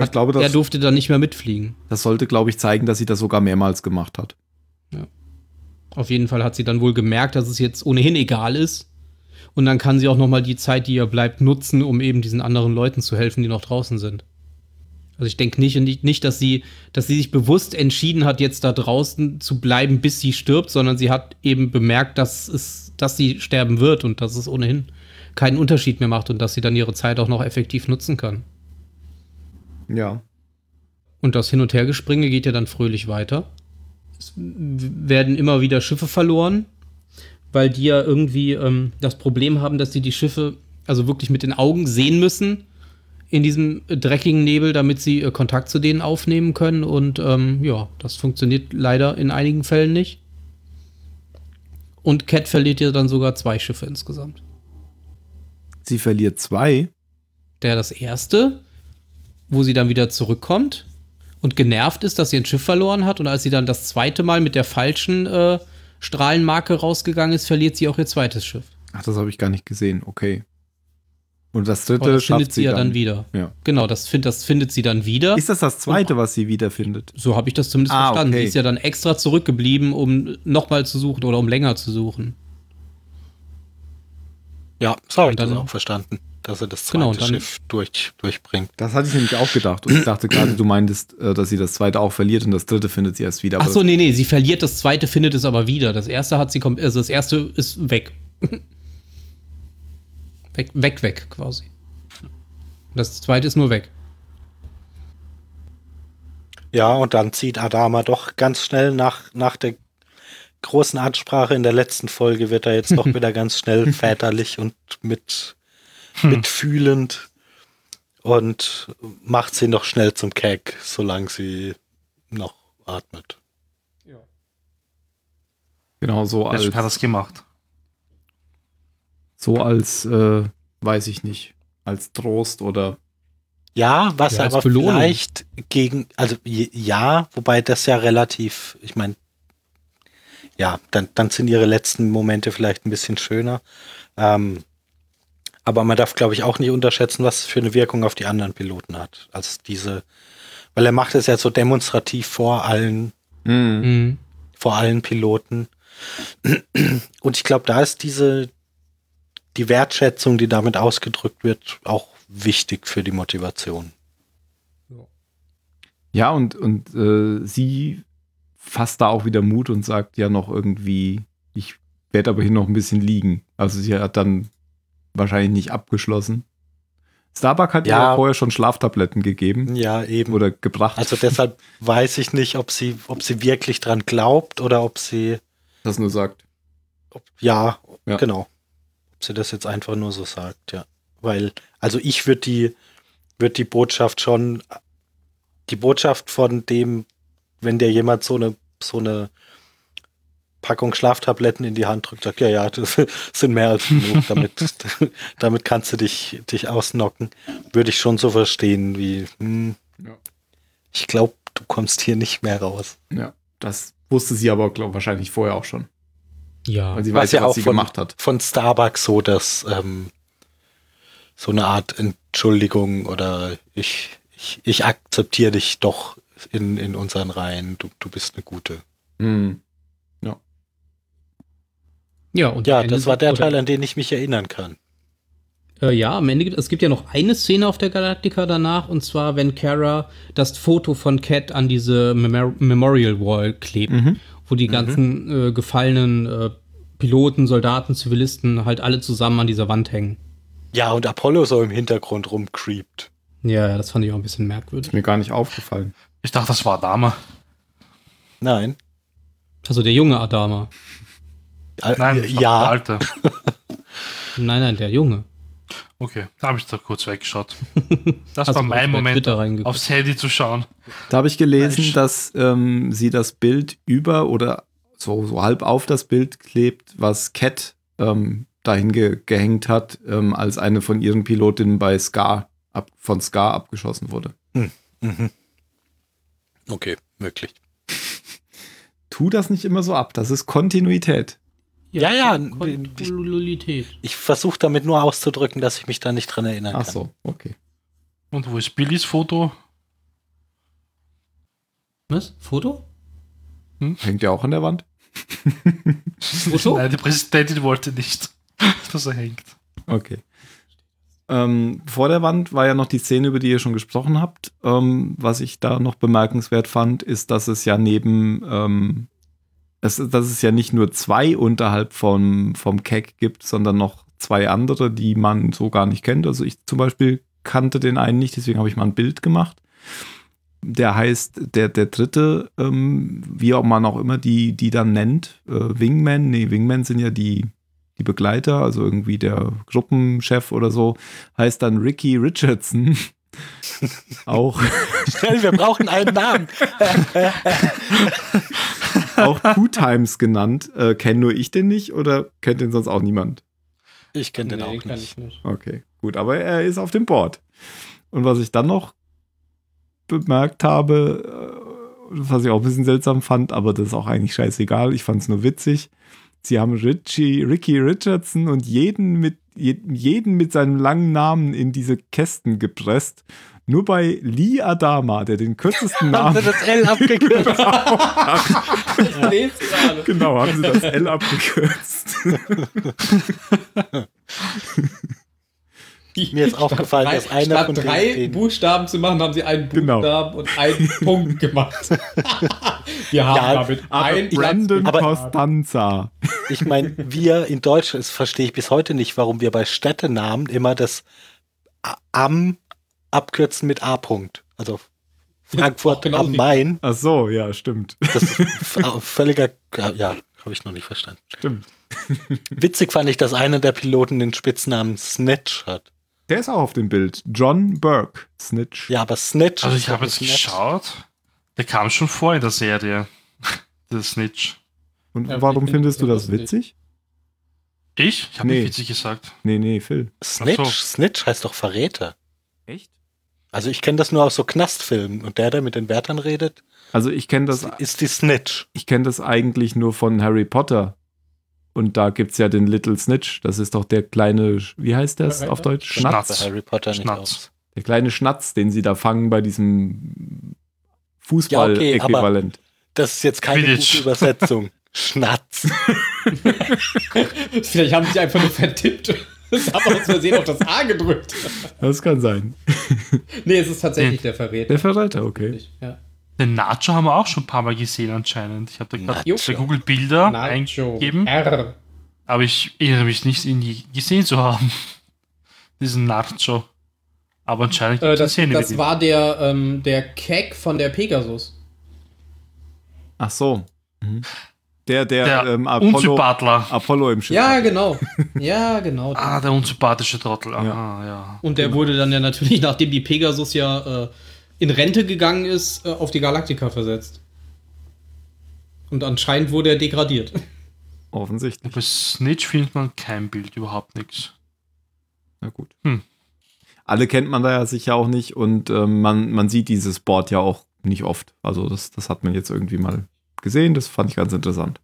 ich glaube, er das, durfte dann nicht mehr mitfliegen. das sollte, glaube ich, zeigen, dass sie das sogar mehrmals gemacht hat. Auf jeden Fall hat sie dann wohl gemerkt, dass es jetzt ohnehin egal ist. Und dann kann sie auch noch mal die Zeit, die ihr bleibt, nutzen, um eben diesen anderen Leuten zu helfen, die noch draußen sind. Also ich denke nicht, nicht, dass sie, dass sie sich bewusst entschieden hat, jetzt da draußen zu bleiben, bis sie stirbt, sondern sie hat eben bemerkt, dass es, dass sie sterben wird und dass es ohnehin keinen Unterschied mehr macht und dass sie dann ihre Zeit auch noch effektiv nutzen kann. Ja. Und das Hin- und Hergespringe geht ja dann fröhlich weiter. Es werden immer wieder Schiffe verloren, weil die ja irgendwie ähm, das Problem haben, dass sie die Schiffe also wirklich mit den Augen sehen müssen in diesem dreckigen Nebel, damit sie äh, Kontakt zu denen aufnehmen können. Und ähm, ja, das funktioniert leider in einigen Fällen nicht. Und Cat verliert ja dann sogar zwei Schiffe insgesamt. Sie verliert zwei. Der das erste, wo sie dann wieder zurückkommt und genervt ist, dass sie ein Schiff verloren hat. Und als sie dann das zweite Mal mit der falschen äh, Strahlenmarke rausgegangen ist, verliert sie auch ihr zweites Schiff. Ach, das habe ich gar nicht gesehen. Okay. Und das dritte Aber das schafft findet sie ja dann, wieder. Ja. Genau, das, find, das findet sie dann wieder. Ist das das zweite, was sie wiederfindet? So habe ich das zumindest Ah, verstanden. okay. Sie ist ja dann extra zurückgeblieben, um nochmal zu suchen oder um länger zu suchen. Ja, so habe ich Und dann- das auch verstanden, dass er das zweite Genau, dann- Schiff durch, durchbringt. Das hatte ich nämlich auch gedacht. Und ich dachte gerade, du meintest, äh, dass sie das zweite auch verliert und das dritte findet sie erst wieder. Ach so, nee, nee, sie verliert das zweite, findet es aber wieder. Das erste hat sie, also das erste ist weg. weg, weg, weg quasi. Das zweite ist nur weg. Ja, und dann zieht Adama doch ganz schnell nach, nach der großen Ansprache in der letzten Folge wird er jetzt doch wieder ganz schnell väterlich und mit, mitfühlend und macht sie noch schnell zum Keck, solange sie noch atmet. genau so als, hat das gemacht. so als, äh, weiß ich nicht, als Trost oder Ja, was Ja, aber Belohnung. vielleicht gegen, also ja, wobei das ja relativ, ich meine, ja, dann, dann sind ihre letzten Momente vielleicht ein bisschen schöner. Ähm, aber man darf, glaube ich, auch nicht unterschätzen, was es für eine Wirkung auf die anderen Piloten hat. Als diese, weil er macht es ja so demonstrativ vor allen, Mhm. Mhm. vor allen Piloten. Und ich glaube, da ist diese, die Wertschätzung, die damit ausgedrückt wird, auch wichtig für die Motivation. Ja, und, und äh, sie fasst da auch wieder Mut und sagt ja noch irgendwie, ich werde aber hier noch ein bisschen liegen. Also sie hat dann wahrscheinlich nicht abgeschlossen. Starbuck hat Ja. ja vorher schon Schlaftabletten gegeben Ja, eben. oder gebracht. Also deshalb weiß ich nicht, ob sie, ob sie wirklich dran glaubt oder ob sie, das nur sagt. ob, ja, Ja. genau. Ob sie das jetzt einfach nur so sagt, ja. Weil, also ich würde die, würde die Botschaft schon, die Botschaft von dem, wenn dir jemand so eine, so eine Packung Schlaftabletten in die Hand drückt, sagt, ja, ja, das sind mehr als genug, damit, damit kannst du dich, dich ausnocken, würde ich schon so verstehen, wie, hm, Ja. ich glaube, du kommst hier nicht mehr raus. Ja, das wusste sie aber, glaube wahrscheinlich vorher auch schon. Ja. Weil sie Was weiß ja, ja was auch sie von- gemacht hat. Von Starbucks so, dass ähm, so eine Art Entschuldigung oder ich, ich, ich akzeptiere dich doch in, in unseren Reihen, du, du bist eine gute. Mhm. Ja, und Ja, das war der Teil, an den ich mich erinnern kann. Äh, ja, am Ende gibt es gibt ja noch eine Szene auf der Galactica danach, und zwar, wenn Kara das Foto von Cat an diese Memor Memorial Wall klebt, Mhm. wo die ganzen äh, gefallenen äh, Piloten, Soldaten, Zivilisten halt alle zusammen an dieser Wand hängen. Ja, und Apollo so im Hintergrund rumcreept. Ja, ja, das fand ich auch ein bisschen merkwürdig. Ist mir gar nicht aufgefallen. Ich dachte, das war Dame. Nein. Also der junge Adama. Nein, war der ja, alte. Nein, nein, der Junge. Okay, da habe ich da kurz weggeschaut. Das war mein Moment, aufs Handy zu schauen. Da habe ich gelesen, Mensch. dass ähm, sie das Bild über oder so, so halb auf das Bild klebt, was Cat ähm, dahin ge gehängt hat, ähm, als eine von ihren Pilotinnen bei Scar ab von Scar abgeschossen wurde. Mhm. Okay, möglich. Tu das nicht immer so ab, das ist Kontinuität. Ja, ja, Kontinuität. Ich versuche damit nur auszudrücken, dass ich mich da nicht dran erinnern Ach kann. so, okay. Und wo ist Billys Foto? Was? Foto? Hängt ja auch an der Wand. Foto? Nein, die Präsidentin wollte nicht, dass er hängt. Okay. Ähm, vor der Wand war ja noch die Szene, über die ihr schon gesprochen habt. Ähm, was ich da noch bemerkenswert fand, ist, dass es ja neben, ähm, es, dass es ja nicht nur zwei unterhalb vom, vom Keck gibt, sondern noch zwei andere, die man so gar nicht kennt. Also ich zum Beispiel kannte den einen nicht, deswegen habe ich mal ein Bild gemacht. der heißt, der, der dritte, ähm, wie auch man auch immer die, die dann nennt, äh, Wingman, nee, Wingman sind ja die, die Begleiter, also irgendwie der Gruppenchef oder so, heißt dann Ricky Richardson. auch, Schnell, wir brauchen einen Namen. auch Two Times genannt. Äh, Kenn nur ich den nicht oder kennt den sonst auch niemand? Ich kenne den Nee, auch kann nicht. ich nicht. Okay, gut, aber er ist auf dem Board. Und was ich dann noch bemerkt habe, äh, was ich auch ein bisschen seltsam fand, aber das ist auch eigentlich scheißegal, ich fand es nur witzig. Sie haben Richie, Ricky Richardson und jeden mit, je- jeden mit seinem langen Namen in diese Kästen gepresst. Nur bei Lee Adama, der den kürzesten Haben Namen. sie das L abgekürzt? Ich lese gerade. genau, haben sie das L abgekürzt. Mir ist aufgefallen, Drei- dass einer statt von drei den- Buchstaben zu machen, haben sie einen Genau. Buchstaben und einen Punkt gemacht. Wir haben Ja, damit ein Brandon aber- Costanza. Ich meine, wir in Deutsch, das verstehe ich bis heute nicht, warum wir bei Städtenamen immer das am abkürzen mit A. -Punkt. Also Frankfurt genau am Main. Ach so, ja, stimmt. Das völliger, ja, habe ich noch nicht verstanden. Stimmt. Witzig fand ich, dass einer der Piloten den Spitznamen Snitch hat. Der ist auch auf dem Bild. John Burke, Snitch. Ja, aber Snitch. Also ist ich habe jetzt nett. geschaut, der kam schon vor in der Serie, der Snitch. Und Ja, warum findest du das witzig? Ich? Ich habe Nee. nicht witzig gesagt. Nee, nee, Phil. Snitch, so. Snitch heißt doch Verräter. Echt? Also ich kenne das nur aus so Knastfilmen und der, der mit den Wärtern redet, Also ich kenne das, ist die Snitch. ich kenne das eigentlich nur von Harry Potter. Und da gibt's ja den Little Snitch. Das ist doch der kleine, wie heißt das auf Deutsch? Schnatz. Schnatz. Harry Potter nicht Schnatz. Der kleine Schnatz, den sie da fangen bei diesem Ja, okay, Fußball-Äquivalent. Das ist jetzt keine gute Übersetzung. Schnatz. Vielleicht haben sie sich einfach nur vertippt. Das haben wir uns versehen auf das A gedrückt. das kann sein. Nee, es ist tatsächlich der Verräter. Der Verräter, okay. Ja. Den Nacho haben wir auch schon ein paar Mal gesehen anscheinend. Ich habe da gerade bei Google Bilder Nacho. eingegeben, R. aber ich erinnere mich nicht, ihn je gesehen zu haben. Diesen Nacho. Aber anscheinend Äh, gibt es das, eine Szene das war der, ähm, der Keck von der Pegasus. Ach so. Mhm. Der, der, Der ähm, Apollo. Apollo im Schiff. Ja, genau. Ja, genau. Ah, der unsympathische Trottel. Aha, ja. Und der wurde dann ja natürlich, nachdem die Pegasus ja äh, in Rente gegangen ist, äh, auf die Galaktika versetzt. Und anscheinend wurde er degradiert. Offensichtlich. Bei Snitch findet man kein Bild, überhaupt nichts. Na gut. Hm. Alle kennt man da ja sicher auch nicht und ähm, man, man sieht dieses Board ja auch nicht oft. Also das, das hat man jetzt irgendwie mal gesehen. Das fand ich ganz interessant.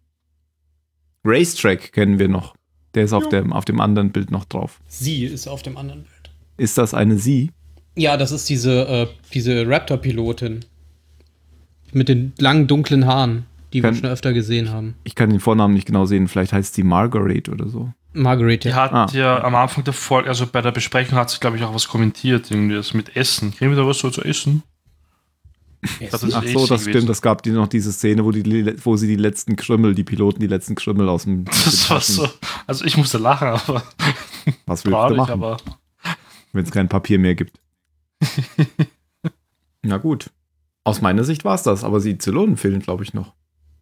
Racetrack kennen wir noch. Der ist auf, dem, auf dem anderen Bild noch drauf. Sie ist auf dem anderen Bild. Ist das eine Sie? Ja, das ist diese, äh, diese Raptor-Pilotin. Mit den langen, dunklen Haaren, die wir Kann- schon öfter gesehen haben. Ich kann den Vornamen nicht genau sehen. Vielleicht heißt sie Margaret oder so. Margaret, Die ja. hat Ah. ja am Anfang der Folge, also bei der Besprechung hat sie, glaube ich, auch was kommentiert, irgendwie das mit Essen. Kriegen wir da was so zu essen? Das ist Ach so, das gewesen. stimmt. Es gab die noch diese Szene, wo, die, wo sie die letzten Krümmel, die Piloten, die letzten Krümmel aus dem. Das war so. Also ich musste lachen, aber Was willst du machen, aber wenn es kein Papier mehr gibt? Na gut. Aus meiner Sicht war es das, aber die Zylonen fehlen, glaube ich, noch.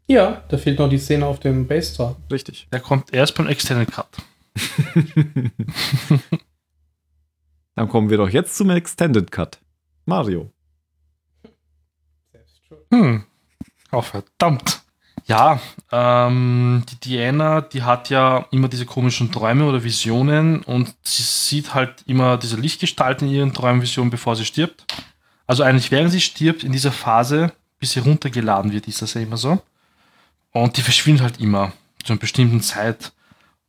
Ja, da fehlt noch die Szene auf dem Base Star. Richtig. der kommt erst beim Extended Cut. Dann kommen wir doch jetzt zum Extended Cut. Mario. Hm. Oh, verdammt. Ja, ähm, die Diana, die hat ja immer diese komischen Träume oder Visionen und sie sieht halt immer diese Lichtgestalt in ihren Träumvisionen, bevor sie stirbt. Also eigentlich während sie stirbt, in dieser Phase, bis sie runtergeladen wird, ist das ja immer so. Und die verschwindet halt immer zu einer bestimmten Zeit.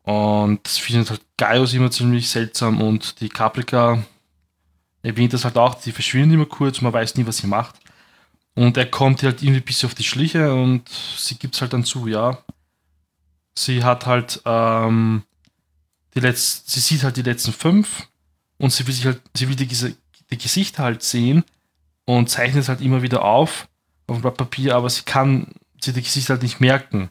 Und das findet halt Gaius immer ziemlich seltsam und die Caprica erwähnt das halt auch, die verschwindet immer kurz, man weiß nie, was sie macht. Und er kommt halt irgendwie bisschen auf die Schliche und sie gibt es halt dann zu, ja. Sie hat halt, ähm, die letzten, sie sieht halt die letzten fünf und sie will sich halt, sie will die, die Gesichter halt sehen und zeichnet es halt immer wieder auf auf dem Blatt Papier, aber sie kann sie die Gesichter halt nicht merken,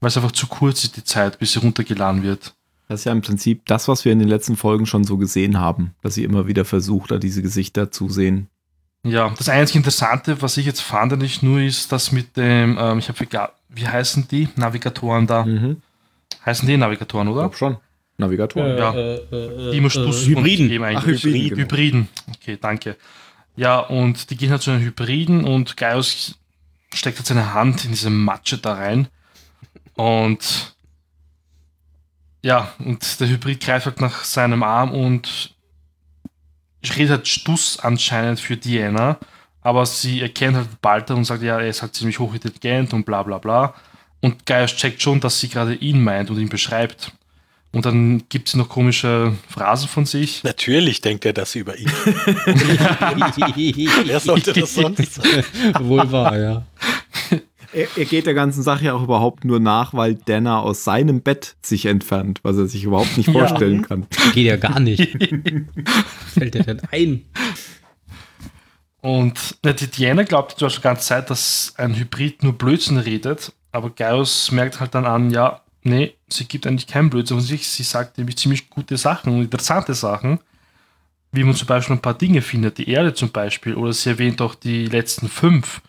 weil es einfach zu kurz ist, die Zeit, bis sie runtergeladen wird. Das ist ja im Prinzip das, was wir in den letzten Folgen schon so gesehen haben, dass sie immer wieder versucht, da diese Gesichter zu sehen. Ja, das einzige Interessante, was ich jetzt fand, nicht nur ist, dass mit dem, ähm, ich habe wie heißen die Navigatoren da? Mhm. Heißen die Navigatoren, oder? Glaub schon. Navigator. Äh, Ja. äh, äh, Die musst du äh, Hybriden. Geben eigentlich. Ach, Hybriden, Hybriden. genau. Hybriden. Okay, danke. Ja, und die gehen halt zu den Hybriden und Gaius steckt halt seine Hand in diese Matsche da rein. Und ja, und der Hybrid greift halt nach seinem Arm und redet halt Stuss anscheinend für Diana, aber sie erkennt halt Balter und sagt, ja, er ist halt ziemlich hochintelligent und bla bla bla. Und Gaius checkt schon, dass sie gerade ihn meint und ihn beschreibt. Und dann gibt sie noch komische Phrasen von sich. Natürlich denkt er das über ihn. Wer sollte das sonst sein? Wohl wahr, ja. Er, er geht der ganzen Sache ja auch überhaupt nur nach, weil Dana aus seinem Bett sich entfernt, was er sich überhaupt nicht Ja. vorstellen kann. Geht ja gar nicht. Fällt dir denn ein? Und ne, die Diana glaubt zwar schon die ganze Zeit, dass ein Hybrid nur Blödsinn redet, aber Gaius merkt halt dann an, ja, nee, sie gibt eigentlich keinen Blödsinn von sich, sie sagt nämlich ziemlich gute Sachen und interessante Sachen, wie man zum Beispiel ein paar Dinge findet, die Erde zum Beispiel, oder sie erwähnt auch die letzten fünf.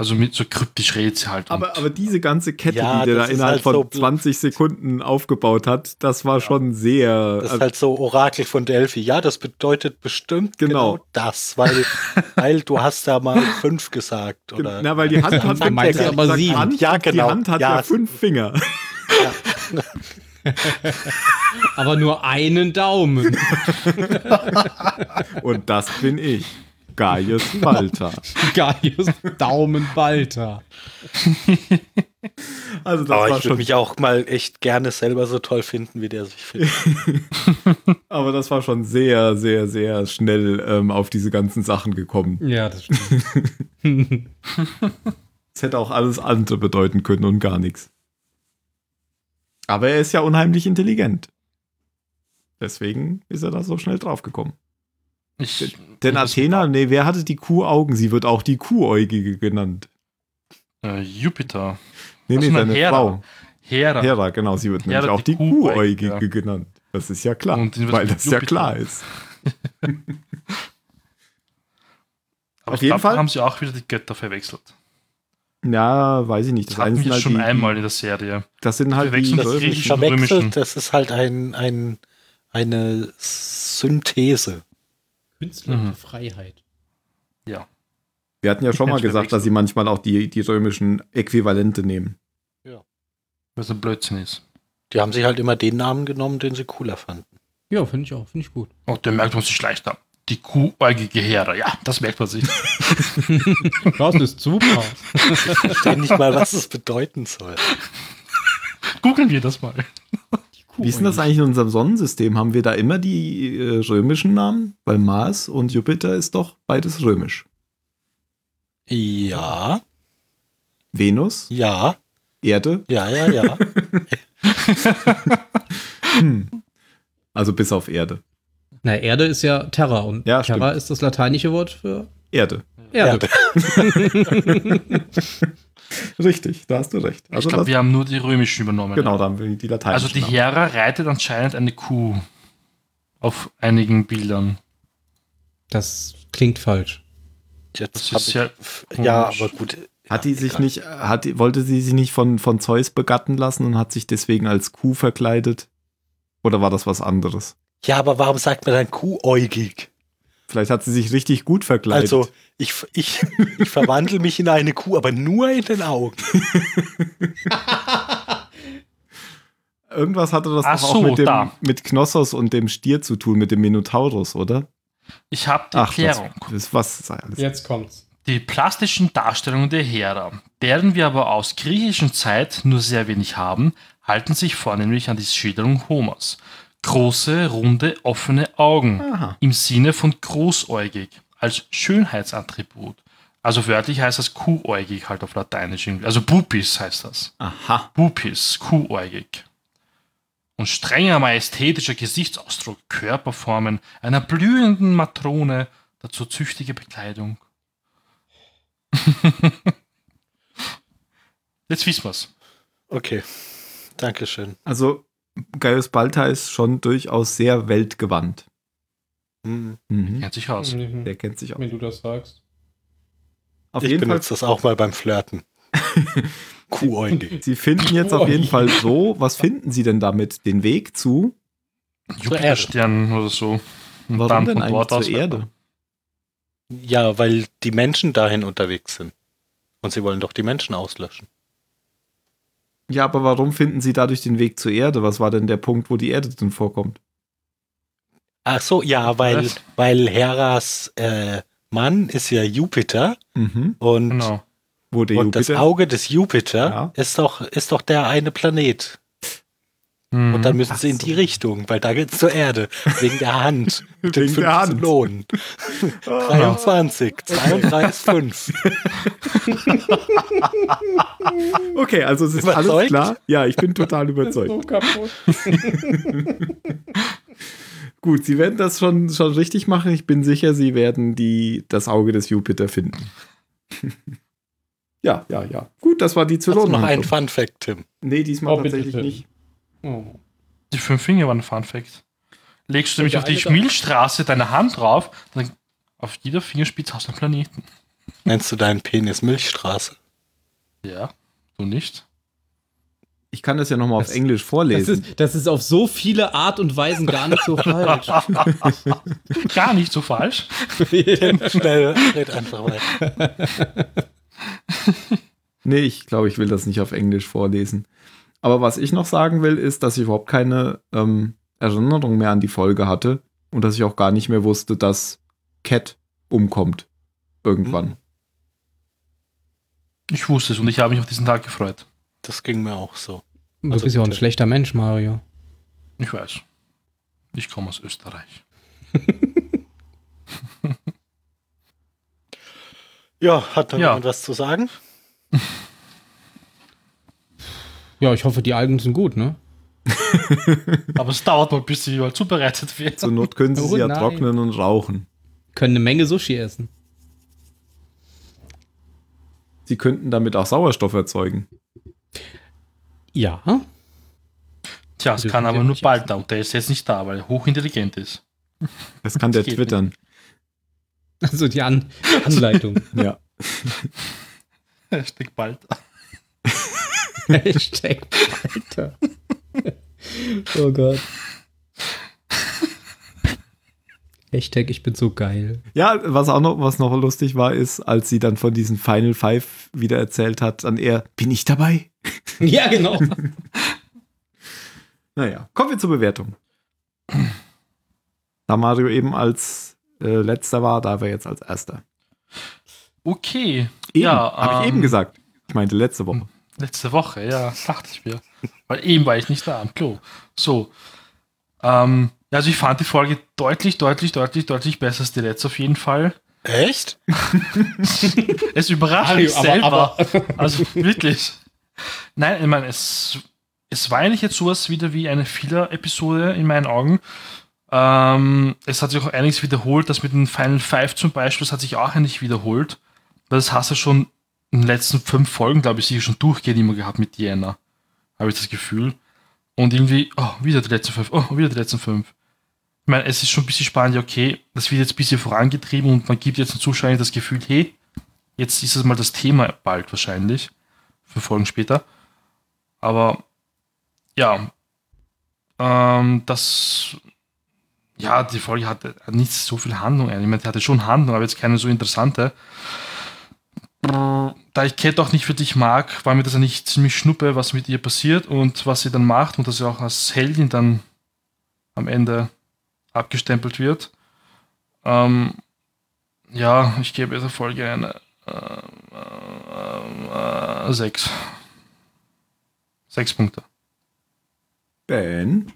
Also mit so kryptisch redet sie halt. Aber, aber diese ganze Kette, Ja, die der da innerhalb halt von so bl- 20 Sekunden aufgebaut hat, das war schon sehr. Das ist halt so Orakel von Delphi. Ja, das bedeutet bestimmt Genau. genau, das, weil, weil du hast da mal fünf gesagt. Oder? Na, weil die Hand hat Du meinst ja aber sieben. Hand, Ja, Die genau. Hand hat Ja. ja fünf Finger. Aber nur einen Daumen. Und das bin ich. Gaius Walter. Gaius Daumenbalter. Also das Aber war ich würde schon, mich auch mal echt gerne selber so toll finden, wie der sich findet. aber das war schon sehr, sehr, sehr schnell ähm, auf diese ganzen Sachen gekommen. Ja, das stimmt. Es hätte auch alles andere bedeuten können und gar nichts. Aber er ist ja unheimlich intelligent. Deswegen ist er da so schnell draufgekommen. Ich, Denn das- Athena, nee, wer hatte die Kuhaugen? Sie wird auch die Kuhäugige genannt. Äh, Jupiter. Nee, Ach nee, seine Hera. Frau. Hera. Hera, genau, sie wird Hera, nämlich auch die die Kuhäugige. Kuhäugige genannt. Das ist ja klar, weil das ja Jupiter. klar ist. Aber Auf ich jeden glaub, Fall- haben sie auch wieder die Götter verwechselt. Ja, weiß ich nicht. Das, Das, hatten wir halt schon die, einmal in der Serie. das sind halt die das Das Griechische ist und Römischen. verwechselt, das ist halt ein, ein, eine Synthese. Künstler Mhm. Freiheit. Ja. Wir hatten ja schon mal gesagt, dass sie manchmal auch die, die römischen Äquivalente nehmen. Was ein Blödsinn ist. Die haben sich halt immer den Namen genommen, den sie cooler fanden. Ja, finde ich auch. Finde ich gut. Oh, der merkt man sich leichter. Die kuhäugige Hera. Ja, das merkt man sich. Das ist super. Ich verstehe nicht mal, was es bedeuten soll. Googeln wir das mal. Wie ist denn das eigentlich in unserem Sonnensystem? Haben wir da immer die äh, römischen Namen? Weil Mars und Jupiter ist doch beides römisch. Ja, Venus, ja, Erde, ja, ja, ja. hm. also bis auf Erde. Na, Erde ist ja Terra und Ja, Terra stimmt. ist das lateinische Wort für Erde. Erde. Richtig, da hast du recht. Ich Also glaube, das, wir haben nur die römischen übernommen. genau, da haben wir die lateinischen Also die. Hera reitet anscheinend eine Kuh. Auf einigen Bildern. Das klingt falsch. Das ist hab ich, ja ja, aber gut. Hat die sich egal. nicht, hat, die- wollte sie sich nicht von, von Zeus begatten lassen und hat sich deswegen als Kuh verkleidet? Oder war das was anderes? Ja, aber warum sagt man dann kuhäugig? Vielleicht hat sie sich richtig gut verkleidet. Also, ich, ich, ich verwandle mich in eine Kuh, aber nur in den Augen. Irgendwas hatte das Ach doch auch so, mit, dem, da. mit Knossos und dem Stier zu tun, mit dem Minotaurus, oder? Ich habe die Ach, das, Erklärung. das was sei alles. Jetzt kommt's. Die plastischen Darstellungen der Hera, deren wir aber aus griechischen Zeit nur sehr wenig haben, halten sich vornehmlich an die Schilderung Homers. Große, runde, offene Augen Aha. im Sinne von großäugig als Schönheitsattribut. Also wörtlich heißt das kuhäugig halt auf Lateinisch. irgendwie. Also Bupis heißt das. Aha. Bupis, kuhäugig. Und strenger majestätischer Gesichtsausdruck, Körperformen einer blühenden Matrone, dazu züchtige Bekleidung. Jetzt wissen wir's. Okay, Dankeschön. Also Gaius Balta ist schon durchaus sehr weltgewandt. Hm. Mhm. Kennt sich aus. Der kennt sich auch. Wenn du das sagst. Auf ich jeden Fall, benutze das auch mal beim Flirten. Kuhäugig. Sie finden jetzt auf jeden Fall so, was finden Sie denn damit? Den Weg zu? Jupiterstern oder so. Und Warum dann denn von eigentlich dort zur aus Erde? Ja, weil die Menschen dahin unterwegs sind. Und sie wollen doch die Menschen auslöschen. Ja, aber warum finden Sie dadurch den Weg zur Erde? Was war denn der Punkt, wo die Erde drin vorkommt? Ach so, ja, weil, Was? weil Heras äh, Mann ist ja Jupiter Mhm. und, Genau. Wo der und das Jupiter. Auge des Jupiter Ja. ist, doch, ist doch der eine Planet. Mhm. Und dann müssen Ach sie in so. die Richtung, weil da geht's zur Erde. Wegen der Hand. Mit den Wegen der fünf Hand. Zylonen. 23, 32, 5. Okay, also es ist alles Überzeugt? klar. Ja, ich bin total überzeugt. So kaputt. Gut, Sie werden das schon, schon richtig machen. Ich bin sicher, Sie werden die, das Auge des Jupiter finden. ja, ja, ja. Gut, das war die Hast du Zylonen. noch einen Fun Fact, Tim? Nee, diesmal Oh, bitte, tatsächlich Tim. nicht. Oh. Die fünf Finger waren ein Fun Fact. Legst du nämlich auf die Milchstraße deine Hand drauf, dann auf jeder Fingerspitze hast du einen Planeten. Nennst du deinen Penis Milchstraße? Ja, du nicht. Ich kann das ja nochmal auf Das- Englisch Das vorlesen. ist, das ist auf so viele Art und Weisen gar nicht so falsch. Gar nicht so falsch. Schnell, red einfach weiter. Nee, ich glaube, ich will das nicht auf Englisch vorlesen. Aber was ich noch sagen will, ist, dass ich überhaupt keine ähm, Erinnerung mehr an die Folge hatte und dass ich auch gar nicht mehr wusste, dass Cat umkommt. Irgendwann. Hm. Ich wusste es und ich habe mich auf diesen Tag gefreut. Das ging mir auch so. Du Also bist ja auch ein schlechter Mensch, Mario. Ich weiß. Ich komme aus Österreich. Ja, hat noch Ja. jemand was zu sagen? Ja, ich hoffe, die Algen sind gut, ne? Aber es dauert noch, bis sie überall zubereitet wird. Zur Not können sie Oh sie ja nein. trocknen und rauchen. Können eine Menge Sushi essen. Sie könnten damit auch Sauerstoff erzeugen. Ja. Tja, es kann aber nur bald da und der ist jetzt nicht da, weil er hochintelligent ist. Das kann der twittern. Also die An Anleitung. Ja. Hashtag bald. Hashtag weiter. oh Gott. Hashtag ich bin so geil. Ja, was auch noch, was noch lustig war, ist, als sie dann von diesen Final Five wieder erzählt hat, dann er, bin ich dabei? Ja, genau. Naja, kommen wir zur Bewertung. Da Mario eben als äh, letzter war, da war jetzt als erster. Okay. Eben, ja, habe ich ähm, eben gesagt. Ich meinte letzte Woche. Letzte Woche, ja, dachte ich mir. Weil eben war ich nicht da am Klo. So. Ähm, also ich fand die Folge deutlich, deutlich, deutlich, deutlich besser als die letzte auf jeden Fall. Echt? Es überrascht Mario, mich aber- selber. aber- also wirklich. Nein, ich meine, es, es war eigentlich jetzt sowas wieder wie eine Filler-Episode in meinen Augen. Ähm, es hat sich auch einiges wiederholt. Das mit den Final Five zum Beispiel, das hat sich auch eigentlich wiederholt. Weil das hast du schon in den letzten fünf Folgen, glaube ich, sicher schon durchgehend immer gehabt mit Diana. Habe ich das Gefühl. Und irgendwie, oh, wieder die letzten fünf, oh, wieder die letzten fünf. Ich meine, es ist schon ein bisschen spannend, okay, das wird jetzt ein bisschen vorangetrieben und man gibt jetzt den Zuschauern das Gefühl, hey, jetzt ist es mal das Thema bald wahrscheinlich. Fünf Folgen später. Aber ja, ähm, das, ja, die Folge hatte nicht so viel Handlung. eigentlich. Ich meine, die hatte schon Handlung, aber jetzt keine so interessante. Da ich Cat auch nicht wirklich mag, war mir das ja nicht ziemlich schnuppe, was mit ihr passiert und was sie dann macht und dass sie auch als Heldin dann am Ende abgestempelt wird. Ähm, ja, ich gebe dieser Folge eine äh, äh, äh, sechs. Sechs Punkte. Ben?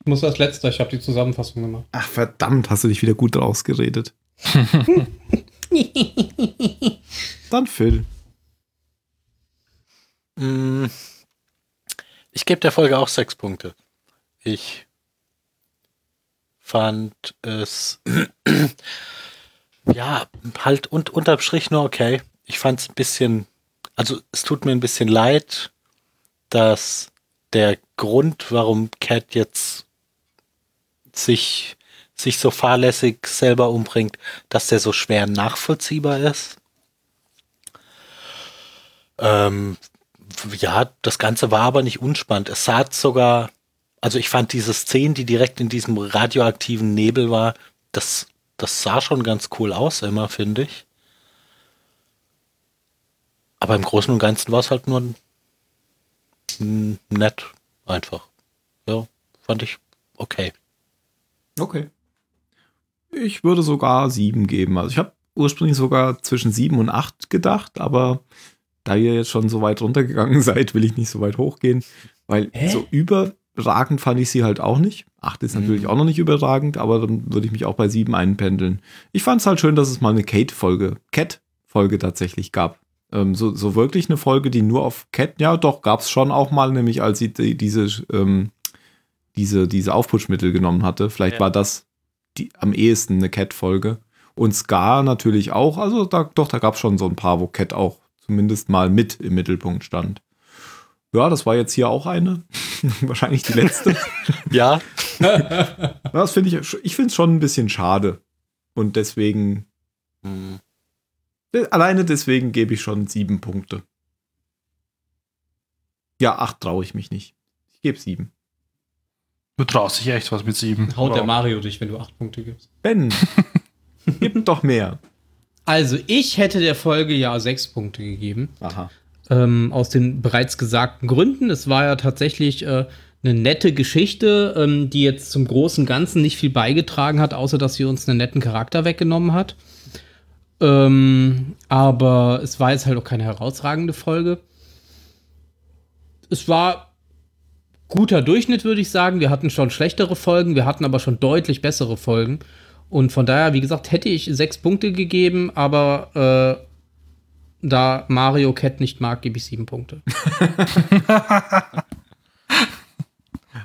Ich muss als letzter, ich habe die Zusammenfassung gemacht. Ach verdammt, hast du dich wieder gut rausgeredet. Dann Phil. Mm, Ich gebe der Folge auch sechs Punkte. Ich fand es ja halt und unterm Strich nur okay. Ich fand es ein bisschen, also es tut mir ein bisschen leid, dass der Grund, warum Cat jetzt sich sich so fahrlässig selber umbringt, dass der so schwer nachvollziehbar ist. Ähm, ja, das Ganze war aber nicht unspannend. Es sah sogar, also ich fand diese Szene, die direkt in diesem radioaktiven Nebel war, das, das sah schon ganz cool aus, immer, finde ich. Aber im Großen und Ganzen war es halt nur nett, einfach. Ja, fand ich okay. Okay. Ich würde sogar sieben geben. Also ich habe ursprünglich sogar zwischen sieben und acht gedacht, aber da ihr jetzt schon so weit runtergegangen seid, will ich nicht so weit hochgehen, weil Hä? so überragend fand ich sie halt auch nicht. Acht ist natürlich auch noch nicht überragend, aber dann würde ich mich auch bei sieben einpendeln. Ich fand es halt schön, dass es mal eine Kate-Folge, Cat-Folge tatsächlich gab. Ähm, so, so wirklich eine Folge, die nur auf Cat, ja doch, gab es schon auch mal, nämlich als sie die, diese, ähm, diese, diese Aufputschmittel genommen hatte. Vielleicht Ja. war das die, am ehesten eine Cat-Folge. Und Scar natürlich auch. Also da, doch, da gab es schon so ein paar, wo Cat auch zumindest mal mit im Mittelpunkt stand. Ja, das war jetzt hier auch eine. Wahrscheinlich die letzte. Ja, das finde ich, ich finde es schon ein bisschen schade. Und deswegen, hm, alleine deswegen gebe ich schon sieben Punkte. Ja, acht traue ich mich nicht. Ich gebe sieben. Du traust dich echt was mit sieben. Haut der. Mario dich, wenn du acht Punkte gibst. Ben, gib doch mehr. Also, ich hätte der Folge ja sechs Punkte gegeben. Aha. ähm, aus den bereits gesagten Gründen. Es war ja tatsächlich äh, eine nette Geschichte, ähm, die jetzt zum großen Ganzen nicht viel beigetragen hat, außer dass sie uns einen netten Charakter weggenommen hat. Ähm, aber es war jetzt halt auch keine herausragende Folge. Es war guter Durchschnitt, würde ich sagen. Wir hatten schon schlechtere Folgen, wir hatten aber schon deutlich bessere Folgen. Und von daher, wie gesagt, hätte ich sechs Punkte gegeben, aber äh, da Mario Cat nicht mag, gebe ich sieben Punkte.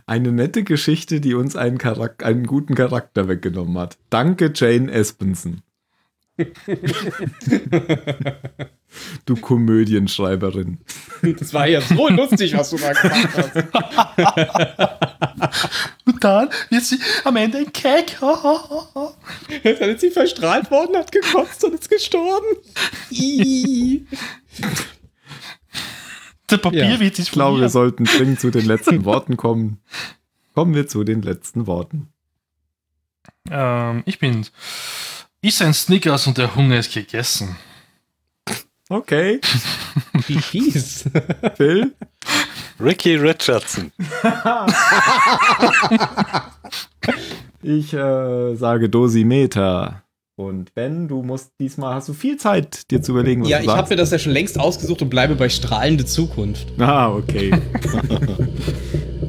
Eine nette Geschichte, die uns einen, Charak einen guten Charakter weggenommen hat. Danke, Jane Espenson. du Komödienschreiberin. Das war ja so lustig, was du da gemacht hast. Und dann wird sie am Ende ein Keck. Dann ist sie verstrahlt worden, hat gekotzt und ist gestorben. Der Papierwitz ist Ich glaube, wir sollten dringend zu den letzten Worten kommen. Kommen wir zu den letzten Worten. ähm, Ich bin. Ist ein Snickers und der Hunger ist gegessen. Okay, Wie fies. Phil. Ricky Richardson. Ich äh, sage Dosimeter. Und Ben, du musst diesmal, hast du viel Zeit, dir zu überlegen, was Ja, du ich habe mir das ja schon längst ausgesucht und bleibe bei strahlende Zukunft. Ah, okay.